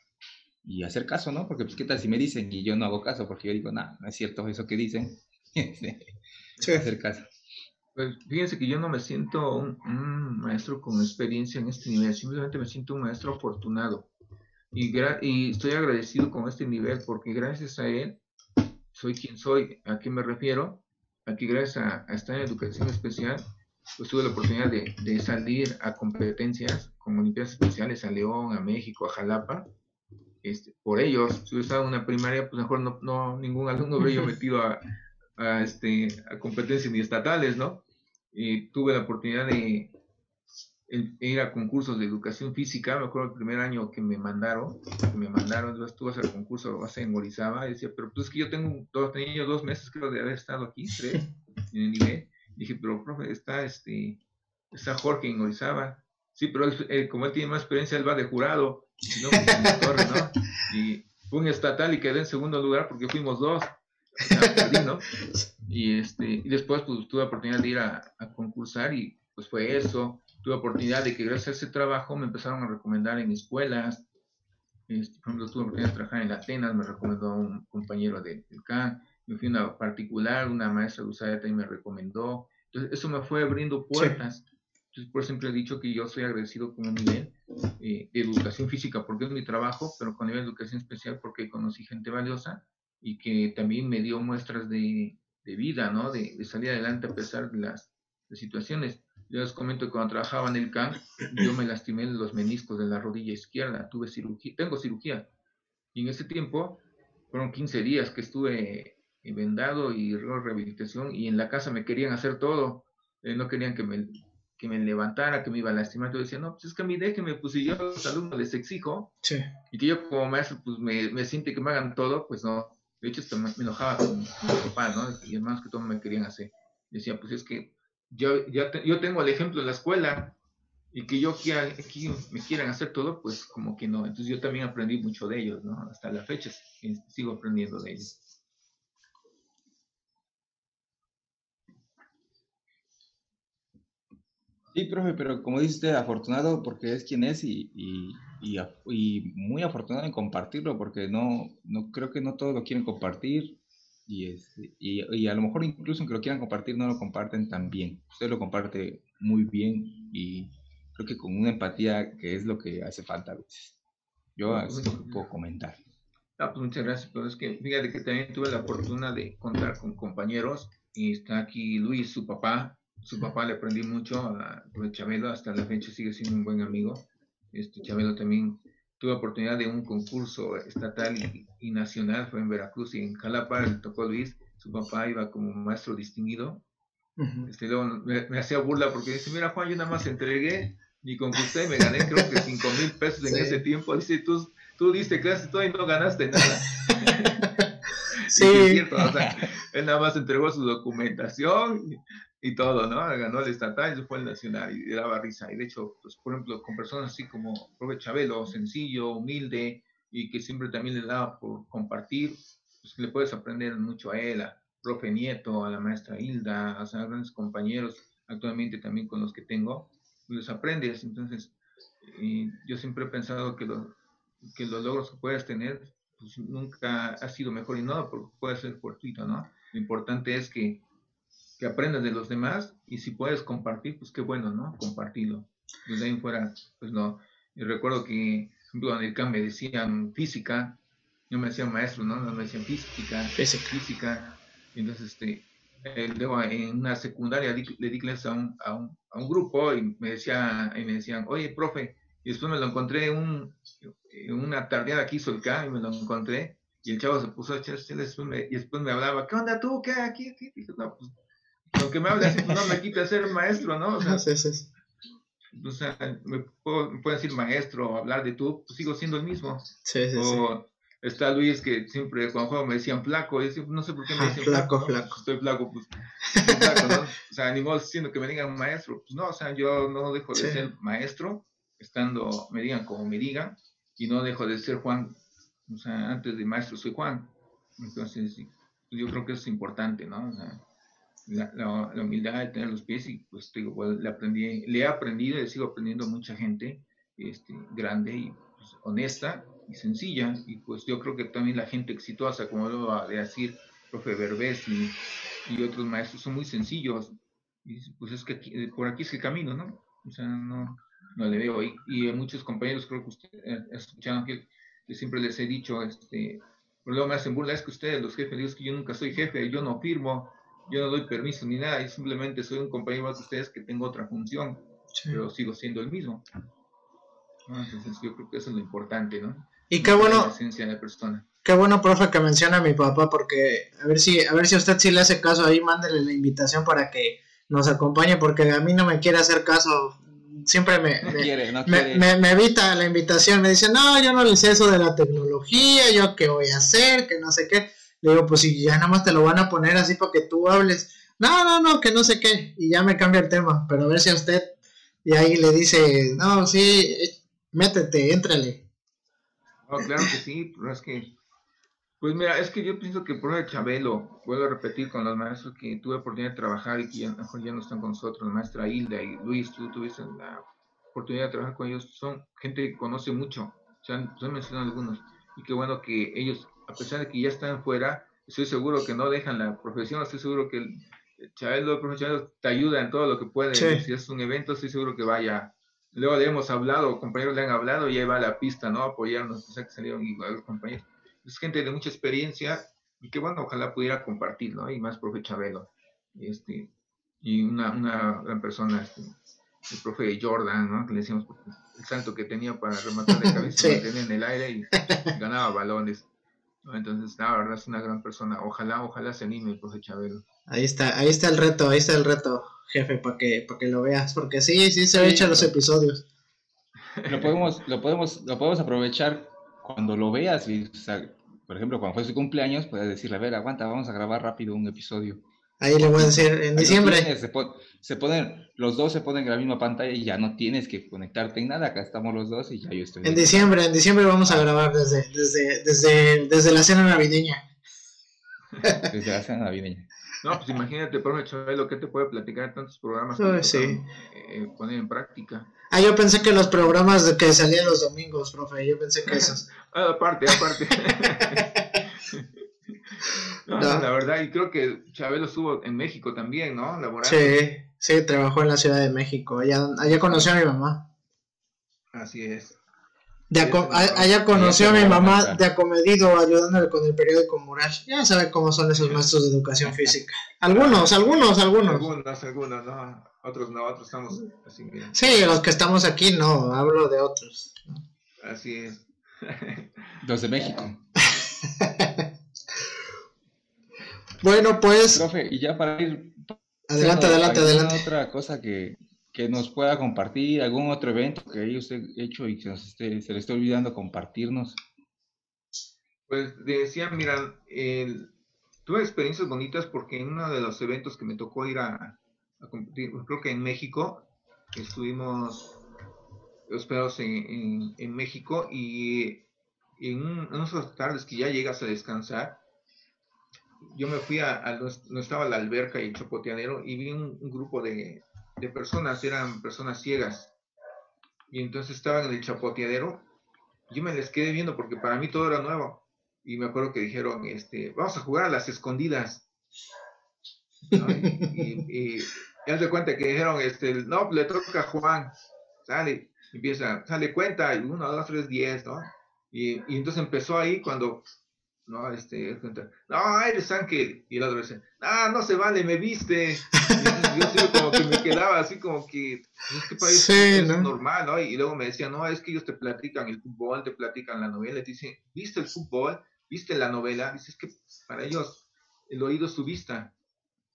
y hacer caso, ¿no? Porque pues qué tal si me dicen y yo no hago caso, porque yo digo, no, no es cierto eso que dicen. sí. Hacer caso. Pues fíjense que yo no me siento un, maestro con experiencia en este nivel, simplemente me siento un maestro afortunado. Y, y estoy agradecido con este nivel porque gracias a él soy quien soy. ¿A qué me refiero? Aquí gracias a, estar en educación especial, pues tuve la oportunidad de, de, salir a competencias con Olimpiadas Especiales a León, a México, a Jalapa. Este, por ellos, si hubiera estado en una primaria, pues mejor no, no ningún alumno habría metido a, a, este, a competencias ni estatales, ¿no? Eh, tuve la oportunidad de ir a concursos de educación física, me acuerdo el primer año que me mandaron, que me mandaron, yo estuve a hacer concurso base en Orizaba, y decía, pero pues es que yo tengo, dos, tenía dos meses creo de haber estado aquí, tres, en el nivel, dije, pero profe, está este, está Jorge en Orizaba, sí, pero eh, como él tiene más experiencia, él va de jurado, no, pues, ¿no? Y fue un estatal y quedé en segundo lugar porque fuimos dos. Y, este, y después pues tuve oportunidad de ir a, concursar y pues fue eso. Tuve oportunidad de que gracias a ese trabajo me empezaron a recomendar en escuelas. Este, por ejemplo, tuve oportunidad de trabajar en Atenas, me recomendó un compañero del CAN. Me fui a una particular, una maestra de USAID también me recomendó. Entonces, eso me fue abriendo puertas. Entonces, por siempre he dicho que yo soy agradecido con el nivel eh, de educación física porque es mi trabajo, pero con nivel de educación especial porque conocí gente valiosa y que también me dio muestras de, de vida, ¿no? De, salir adelante a pesar de las situaciones. Yo les comento que cuando trabajaba en el CAN, yo me lastimé los meniscos de la rodilla izquierda, tuve cirugía, tengo cirugía. Y en ese tiempo fueron 15 días que estuve vendado y rehabilitación y en la casa me querían hacer todo. Eh, no querían que me, que me levantara, que me iba a lastimar. Yo decía, no, pues es que a mí déjenme, pues si yo a los alumnos les exijo sí. y que yo como maestro pues me, me siente que me hagan todo, pues no, de hecho, me enojaba con mi papá, ¿no? Y hermanos que todo me querían hacer. Decía, pues es que yo, ya yo tengo el ejemplo en la escuela y que yo aquí me quieran hacer todo, pues como que no. Entonces yo también aprendí mucho de ellos, ¿no? Hasta la fecha sigo aprendiendo de ellos. Sí, profe, pero como dice usted, afortunado porque es quien es y, y, muy afortunado en compartirlo porque no, no creo que no todos lo quieren compartir y, y, a lo mejor incluso aunque lo quieran compartir no lo comparten tan bien. Usted lo comparte muy bien y creo que con una empatía que es lo que hace falta a veces. Yo así lo puedo comentar. Ah, pues muchas gracias, pero es que fíjate que también tuve la fortuna de contar con compañeros y está aquí Luis, su papá, su papá le aprendí mucho a, Chabelo, hasta la fecha sigue siendo un buen amigo. Este Chabelo también tuve oportunidad de un concurso estatal y, nacional, fue en Veracruz y en Jalapa, le tocó Luis, su papá iba como maestro distinguido. este, luego me, hacía burla porque dice, mira Juan, yo nada más entregué y concursé y me gané creo que 5 mil pesos en ese tiempo. Dice, tú, tú diste clase todo y no ganaste nada. sí. es cierto, o sea, él nada más entregó su documentación y todo, ¿no? Ganó el estatal y después el nacional y daba risa. Y de hecho, pues, por ejemplo, con personas así como Robert Chabelo, sencillo, humilde y que siempre también le daba por compartir, pues le puedes aprender mucho a él, a profe Nieto, a la maestra Hilda, a grandes compañeros actualmente también con los que tengo, los aprendes. Entonces, yo siempre he pensado que, que los logros que puedes tener pues, nunca ha sido mejor y nada porque puede ser fortuito, ¿no? Lo importante es que, que aprendas de los demás y si puedes compartir, pues qué bueno, ¿no? Compartirlo. Desde ahí fuera, pues no. Y recuerdo que, por ejemplo, en el CAM me decían física, no me decían maestro, ¿no? No me decían física, física. física. Entonces, este, eh, luego en una secundaria le di clases a un, a, un, a un, grupo y me, decía, y me decían, oye, profe, y después me lo encontré un, una tardeada que hizo el CAM y me lo encontré y el chavo se puso a echar y después me, y después me hablaba, ¿qué onda tú? ¿Qué? Aquí, aquí. Y dije, no, pues, lo que me habla así, pues no me quita ser maestro, ¿no? O sea, sí, sí. O sea, me, puedo, me decir maestro o hablar de tú, pues sigo siendo el mismo. Sí, sí, o, Está Luis que siempre cuando juego me decían flaco, y yo no sé por qué me ah, dicen flaco, flaco, Estoy flaco, pues, flaco, ¿no? O sea, ni modo siendo que me digan maestro, pues no, o sea, yo no dejo de ser maestro, estando, me digan como me digan, y no dejo de ser Juan, o sea, antes de maestro soy Juan. Entonces, yo creo que es importante, ¿no? O sea, la, humildad de tener los pies y pues digo, pues, le aprendí, le he aprendido y le sigo aprendiendo a mucha gente este, grande y pues, honesta y sencilla. Y pues yo creo que también la gente exitosa, como lo va a decir profe Berbés y, otros maestros, son muy sencillos. Y pues es que por aquí es el camino, ¿no? O sea, no, no le veo. Y, muchos compañeros creo que ustedes eh, escucharon que, que siempre les he dicho, este, lo me hacen burla, es que ustedes, los jefes, digo, que yo nunca soy jefe, yo no firmo, yo no doy permiso ni nada, y simplemente soy un compañero más de ustedes que tengo otra función, pero sigo siendo el mismo. Entonces yo creo que eso es lo importante, ¿no? Y qué bueno. Qué bueno, profe, que menciona a mi papá, porque a ver si, a ver si usted sí le hace caso ahí, mándele la invitación para que nos acompañe, porque a mí no me quiere hacer caso. Siempre me, me, me, evita la invitación, me dice, no, yo no le sé eso de la tecnología, yo qué voy a hacer, que no sé qué. Digo, pues si ya nada más te lo van a poner así para que tú hables. No, no, no, que no sé qué. Y ya me cambia el tema. Pero a ver si a usted, y ahí le dice, no, sí, eh, métete, éntrale. No, claro que sí, pero es que, pues mira, es que yo pienso que por el Chabelo, vuelvo a repetir con los maestros que tuve oportunidad de trabajar y que ya, mejor ya no están con nosotros, la maestra Hilda y Luis, tú tuviste la oportunidad de trabajar con ellos, son gente que conoce mucho, se han mencionado algunos, y qué bueno que ellos a pesar de que ya están fuera, estoy seguro que no dejan la profesión, estoy seguro que el Chabelo profesional te ayuda en todo lo que puede. Si es un evento, estoy seguro que vaya. Luego le hemos hablado, compañeros le han hablado y ahí va la pista, ¿no? Apoyarnos, o sea, que salieron igual los compañeros. Es gente de mucha experiencia y que, bueno, ojalá pudiera compartir, ¿no? Y más profe Chabelo. Este, y una, una gran persona, este, el profe Jordan, ¿no? Que le decíamos el santo que tenía para rematar de cabeza, sí. tenía en el aire y ganaba balones. Entonces, la verdad es una gran persona. Ojalá, ojalá se anime el profe Chabelo. Ahí está, ahí está el reto, ahí está el reto, jefe, para que, para que lo veas, porque sí, sí se echan los episodios. Lo podemos, lo podemos, lo podemos aprovechar cuando lo veas y, por ejemplo, cuando fue su cumpleaños, puedes decirle, a ver, aguanta, vamos a grabar rápido un episodio. Ahí le voy a decir, en diciembre. se, ponen, los dos se ponen en la misma pantalla y ya no tienes que conectarte en nada, acá estamos los dos y ya yo estoy. En diciembre, en diciembre vamos a grabar desde, desde, desde, desde la cena navideña. Desde la cena navideña. No, pues imagínate, profe Chabelo, ¿qué te puede platicar tantos programas que sí. Eh, poner en práctica? Ah, yo pensé que los programas de que salían los domingos, profe, yo pensé que esos. ah, aparte, aparte. No, La verdad, y creo que Chabelo estuvo en México también, ¿no? Sí, sí, trabajó en la Ciudad de México. Allá, allá conoció a mi mamá. Así es. allá conoció a mi mamá de acomedido ayudándole con el periódico Mural. Ya sabe cómo son esos maestros de educación física. Algunos, algunos, algunos. Algunos, algunos, no. Otros no, otros estamos así. Bien. Sí, los que estamos aquí no, hablo de otros. Así es. Los de México. Bueno, pues. Profe, y ya para ir. Adelante, adelante, adelante. otra cosa que, que, nos pueda compartir, algún otro evento que haya usted hecho y que nos esté, se le esté olvidando compartirnos? Pues decía, mira, tuve experiencias bonitas porque en uno de los eventos que me tocó ir a, compartir, pues creo que en México, estuvimos hospedados en, en, México y en, unas tardes que ya llegas a descansar, yo me fui a, no estaba la alberca y el chapoteadero y vi un, grupo de, de, personas, eran personas ciegas. Y entonces estaban en el chapoteadero. Yo me les quedé viendo porque para mí todo era nuevo. Y me acuerdo que dijeron, este, vamos a jugar a las escondidas. Y, y, se cuenta que dijeron, este, no, le toca a Juan. Sale, empieza, sale cuenta, y uno, dos, tres, diez, ¿no? Y, y entonces empezó ahí cuando no, este, no, eres Ángel. Y el otro dice, ah, no se vale, me viste. Y yo sí, como que me quedaba así como que, pues, es que parece es normal, ¿no? Y luego me decía, no, es que ellos te platican el fútbol, te platican la novela, te dicen, ¿viste el fútbol? ¿Viste la novela? Dices que para ellos el oído es su vista.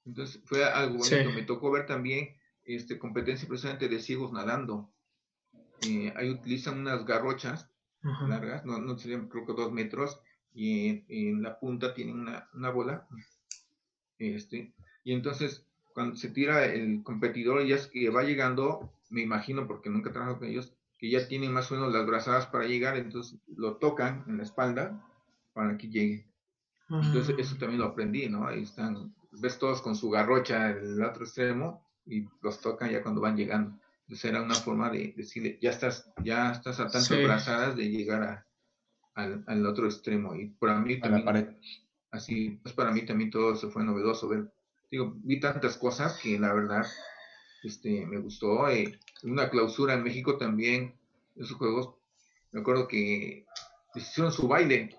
Entonces fue algo bonito. Me tocó ver también este, competencia precisamente de ciegos nadando. Eh, ahí utilizan unas garrochas largas, no, no serían creo que dos metros, y en, la punta tiene una, una, bola. Este, y entonces, cuando se tira el competidor, ya es que va llegando, me imagino, porque nunca trabajo con ellos, que ya tienen más o menos las brazadas para llegar, entonces lo tocan en la espalda para que llegue. Entonces, eso también lo aprendí, ¿no? Ahí están, ves todos con su garrocha el otro extremo y los tocan ya cuando van llegando. Entonces era una forma de decirle, ya estás, ya estás a tantas brazadas de llegar a, al, al, otro extremo. Y para mí también, así, pues para mí también todo se fue novedoso ver. Digo, vi tantas cosas que la verdad este, me gustó. Eh, una clausura en México también, esos juegos, me acuerdo que hicieron su baile,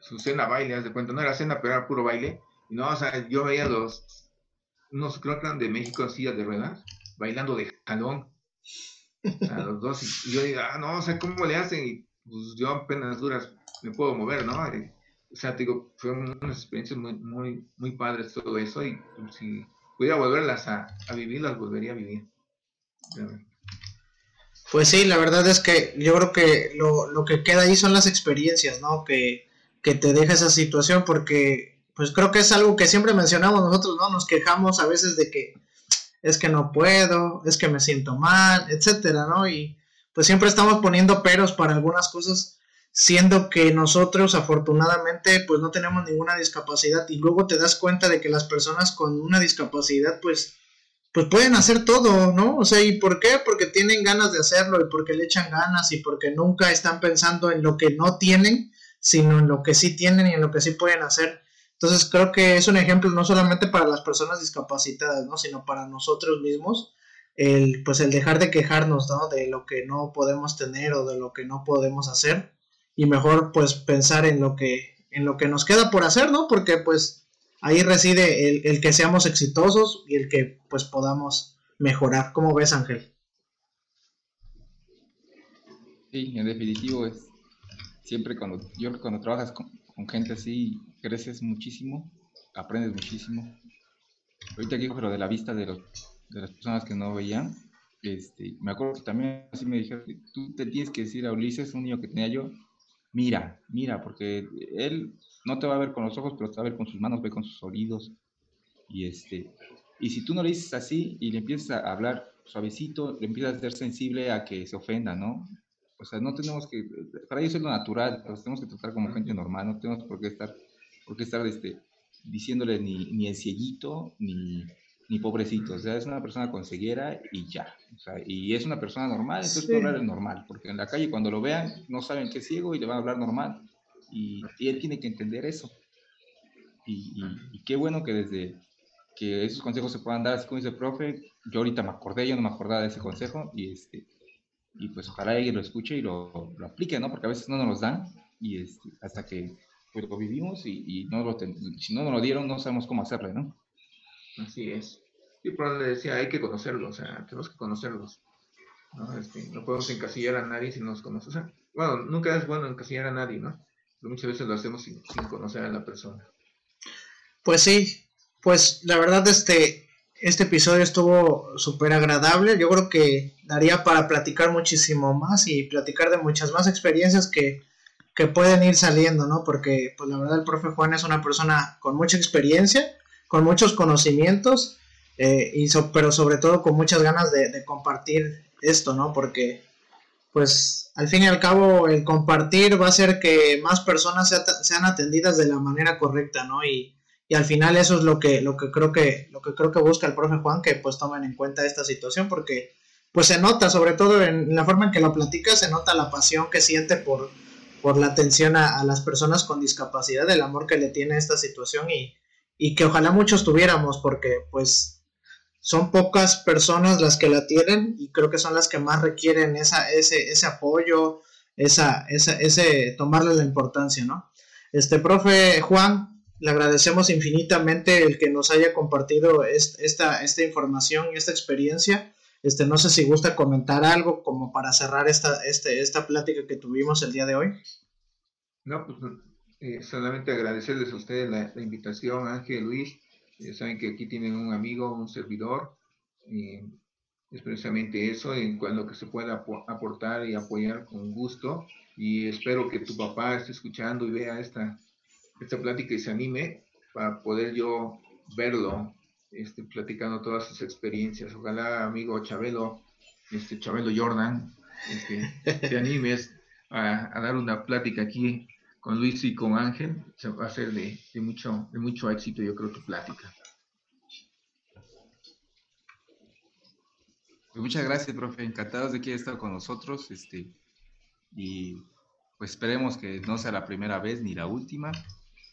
su cena baile, haz de cuenta, no era cena, pero era puro baile. Y no, o sea, yo veía los, unos creo que eran de México, así de ruedas, bailando de jalón. O sea, los dos, y yo digo, ah, no, o sea, ¿cómo le hacen? Y pues yo apenas duras me puedo mover, ¿no? o sea, te digo, fue unas experiencias muy, muy, muy padres todo eso y pues, si pudiera volverlas a, a vivir, las volvería a vivir. Pues sí, la verdad es que yo creo que lo, lo que queda ahí son las experiencias, ¿no? Que, que te deja esa situación porque pues creo que es algo que siempre mencionamos nosotros, ¿no? Nos quejamos a veces de que es que no puedo, es que me siento mal, etcétera, ¿no? Y pues siempre estamos poniendo peros para algunas cosas, siendo que nosotros afortunadamente pues no tenemos ninguna discapacidad y luego te das cuenta de que las personas con una discapacidad pues pues pueden hacer todo, ¿no? O sea, ¿y por qué? Porque tienen ganas de hacerlo y porque le echan ganas y porque nunca están pensando en lo que no tienen, sino en lo que sí tienen y en lo que sí pueden hacer. Entonces creo que es un ejemplo no solamente para las personas discapacitadas, ¿no? Sino para nosotros mismos el, pues el dejar de quejarnos, ¿no? De lo que no podemos tener o de lo que no podemos hacer y mejor pues pensar en lo que, en lo que nos queda por hacer, ¿no? Porque pues ahí reside el, el que seamos exitosos y el que pues podamos mejorar. ¿Cómo ves, Ángel? Sí, en definitivo es siempre cuando yo cuando trabajas con, gente así creces muchísimo, aprendes muchísimo. Ahorita aquí pero de la vista de los de las personas que no veían, este, me acuerdo que también así me dijeron, tú te tienes que decir a Ulises, un niño que tenía yo, mira, mira, porque él no te va a ver con los ojos, pero te va a ver con sus manos, ve con sus oídos. Y, este, y si tú no le dices así y le empiezas a hablar suavecito, le empiezas a ser sensible a que se ofenda, ¿no? O sea, no tenemos que, para ellos es lo natural, los tenemos que tratar como gente normal, no tenemos por qué estar, por qué estar este, diciéndole ni, ni el cieguito, ni, ni pobrecito, o sea, es una persona con ceguera y ya, o sea, y es una persona normal, entonces puede hablar normal, porque en la calle cuando lo vean no saben que es ciego y le van a hablar normal, y, él tiene que entender eso. Y, qué bueno que desde que esos consejos se puedan dar, así como dice el profe, yo ahorita me acordé, yo no me acordaba de ese consejo, y este, y pues ojalá alguien lo escuche y lo, lo aplique, ¿no? Porque a veces no nos los dan, y este, hasta que pues lo vivimos y, no lo si no nos lo dieron, no sabemos cómo hacerle, ¿no? Así es. Y por le decía, hay que conocerlos, o sea, tenemos que conocerlos. ¿no? Este, no podemos encasillar a nadie si no nos conoce. Bueno, nunca es bueno encasillar a nadie, ¿no? Pero muchas veces lo hacemos sin, conocer a la persona. Pues sí, pues la verdad este, este episodio estuvo súper agradable. Yo creo que daría para platicar muchísimo más y platicar de muchas más experiencias que, que pueden ir saliendo, ¿no? Porque pues la verdad el profe Juan es una persona con mucha experiencia con muchos conocimientos, eh, y pero sobre todo con muchas ganas de, compartir esto, ¿no? Porque, pues, al fin y al cabo, el compartir va a hacer que más personas sean atendidas de la manera correcta, ¿no? Y, y al final eso es lo que, lo que creo que, lo que creo que busca el profe Juan, que pues tomen en cuenta esta situación, porque pues se nota, sobre todo en la forma en que lo platica, se nota la pasión que siente por, por la atención a, las personas con discapacidad, el amor que le tiene a esta situación y, y que ojalá muchos tuviéramos, porque pues son pocas personas las que la tienen y creo que son las que más requieren esa, ese, ese apoyo, esa, esa, ese tomarle la importancia, ¿no? Este profe Juan, le agradecemos infinitamente el que nos haya compartido esta, esta información esta experiencia. Este, no sé si gusta comentar algo como para cerrar esta, este, esta plática que tuvimos el día de hoy. No, pues eh, solamente agradecerles a ustedes la, invitación, Ángel, Luis. Saben que aquí tienen un amigo, un servidor. Eh, es precisamente eso, en lo que se pueda aportar y apoyar con gusto. Y espero que tu papá esté escuchando y vea esta, esta plática y se anime para poder yo verlo este, platicando todas sus experiencias. Ojalá, amigo Chabelo, este, Chabelo Jordan, este, te animes a, dar una plática aquí con Luis y con Ángel. Se va a ser de, de, mucho, de mucho éxito, yo creo, tu plática. Pues muchas gracias, profe. Encantados de que haya estado con nosotros. Este, y pues esperemos que no sea la primera vez ni la última.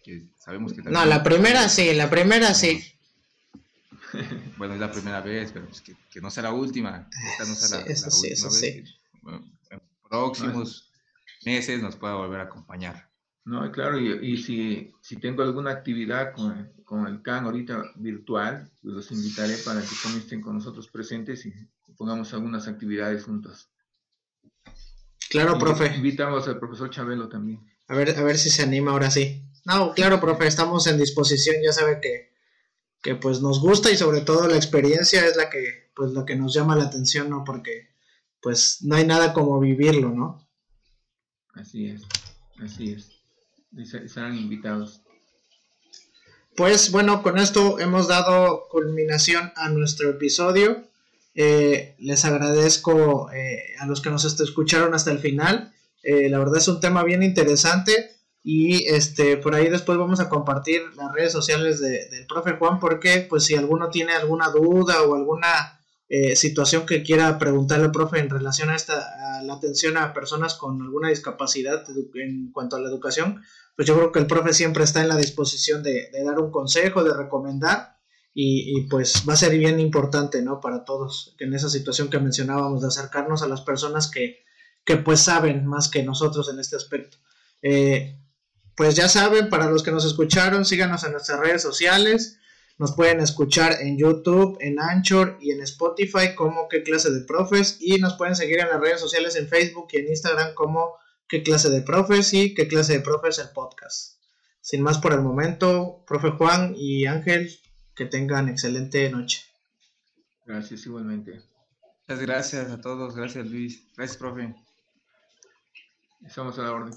Que sabemos que no, la primera sí, la primera sí. bueno, es la primera vez, pero pues que, no sea la última. Esta no sea la, eso sí, eso Sí. en próximos meses nos pueda volver a acompañar. No, claro, y, si, si, tengo alguna actividad con, con, el CAN ahorita virtual, pues los invitaré para que también estén con nosotros presentes y pongamos algunas actividades juntos. Claro, profe. Invitamos al profesor Chabelo también. A ver, a ver si se anima ahora sí. No, claro, profe, estamos en disposición, ya sabe que que pues nos gusta y sobre todo la experiencia es la que pues lo que nos llama la atención, ¿no? Porque pues no hay nada como vivirlo, ¿no? Así es, así es. Serán invitados. Pues bueno, con esto hemos dado culminación a nuestro episodio. Eh, les agradezco eh, a los que nos escucharon hasta el final. Eh, la verdad es un tema bien interesante. Y este, por ahí después vamos a compartir las redes sociales del profe Juan, porque pues si alguno tiene alguna duda o alguna eh, situación que quiera preguntarle al profe en relación a esta, a la atención a personas con alguna discapacidad en cuanto a la educación, pues yo creo que el profe siempre está en la disposición de, dar un consejo, de recomendar. Y, pues va a ser bien importante, ¿no? Para todos, en esa situación que mencionábamos, de acercarnos a las personas que, que pues saben más que nosotros en este aspecto. Eh, pues ya saben, para los que nos escucharon, síganos en nuestras redes sociales. Nos pueden escuchar en YouTube, en Anchor y en Spotify como qué clase de profes. Y nos pueden seguir en las redes sociales en Facebook y en Instagram como qué clase de profes y qué clase de profes el podcast. Sin más por el momento, profe Juan y Ángel, que tengan excelente noche. Gracias igualmente. Muchas gracias a todos. Gracias Luis. Gracias, profe. Estamos a la orden.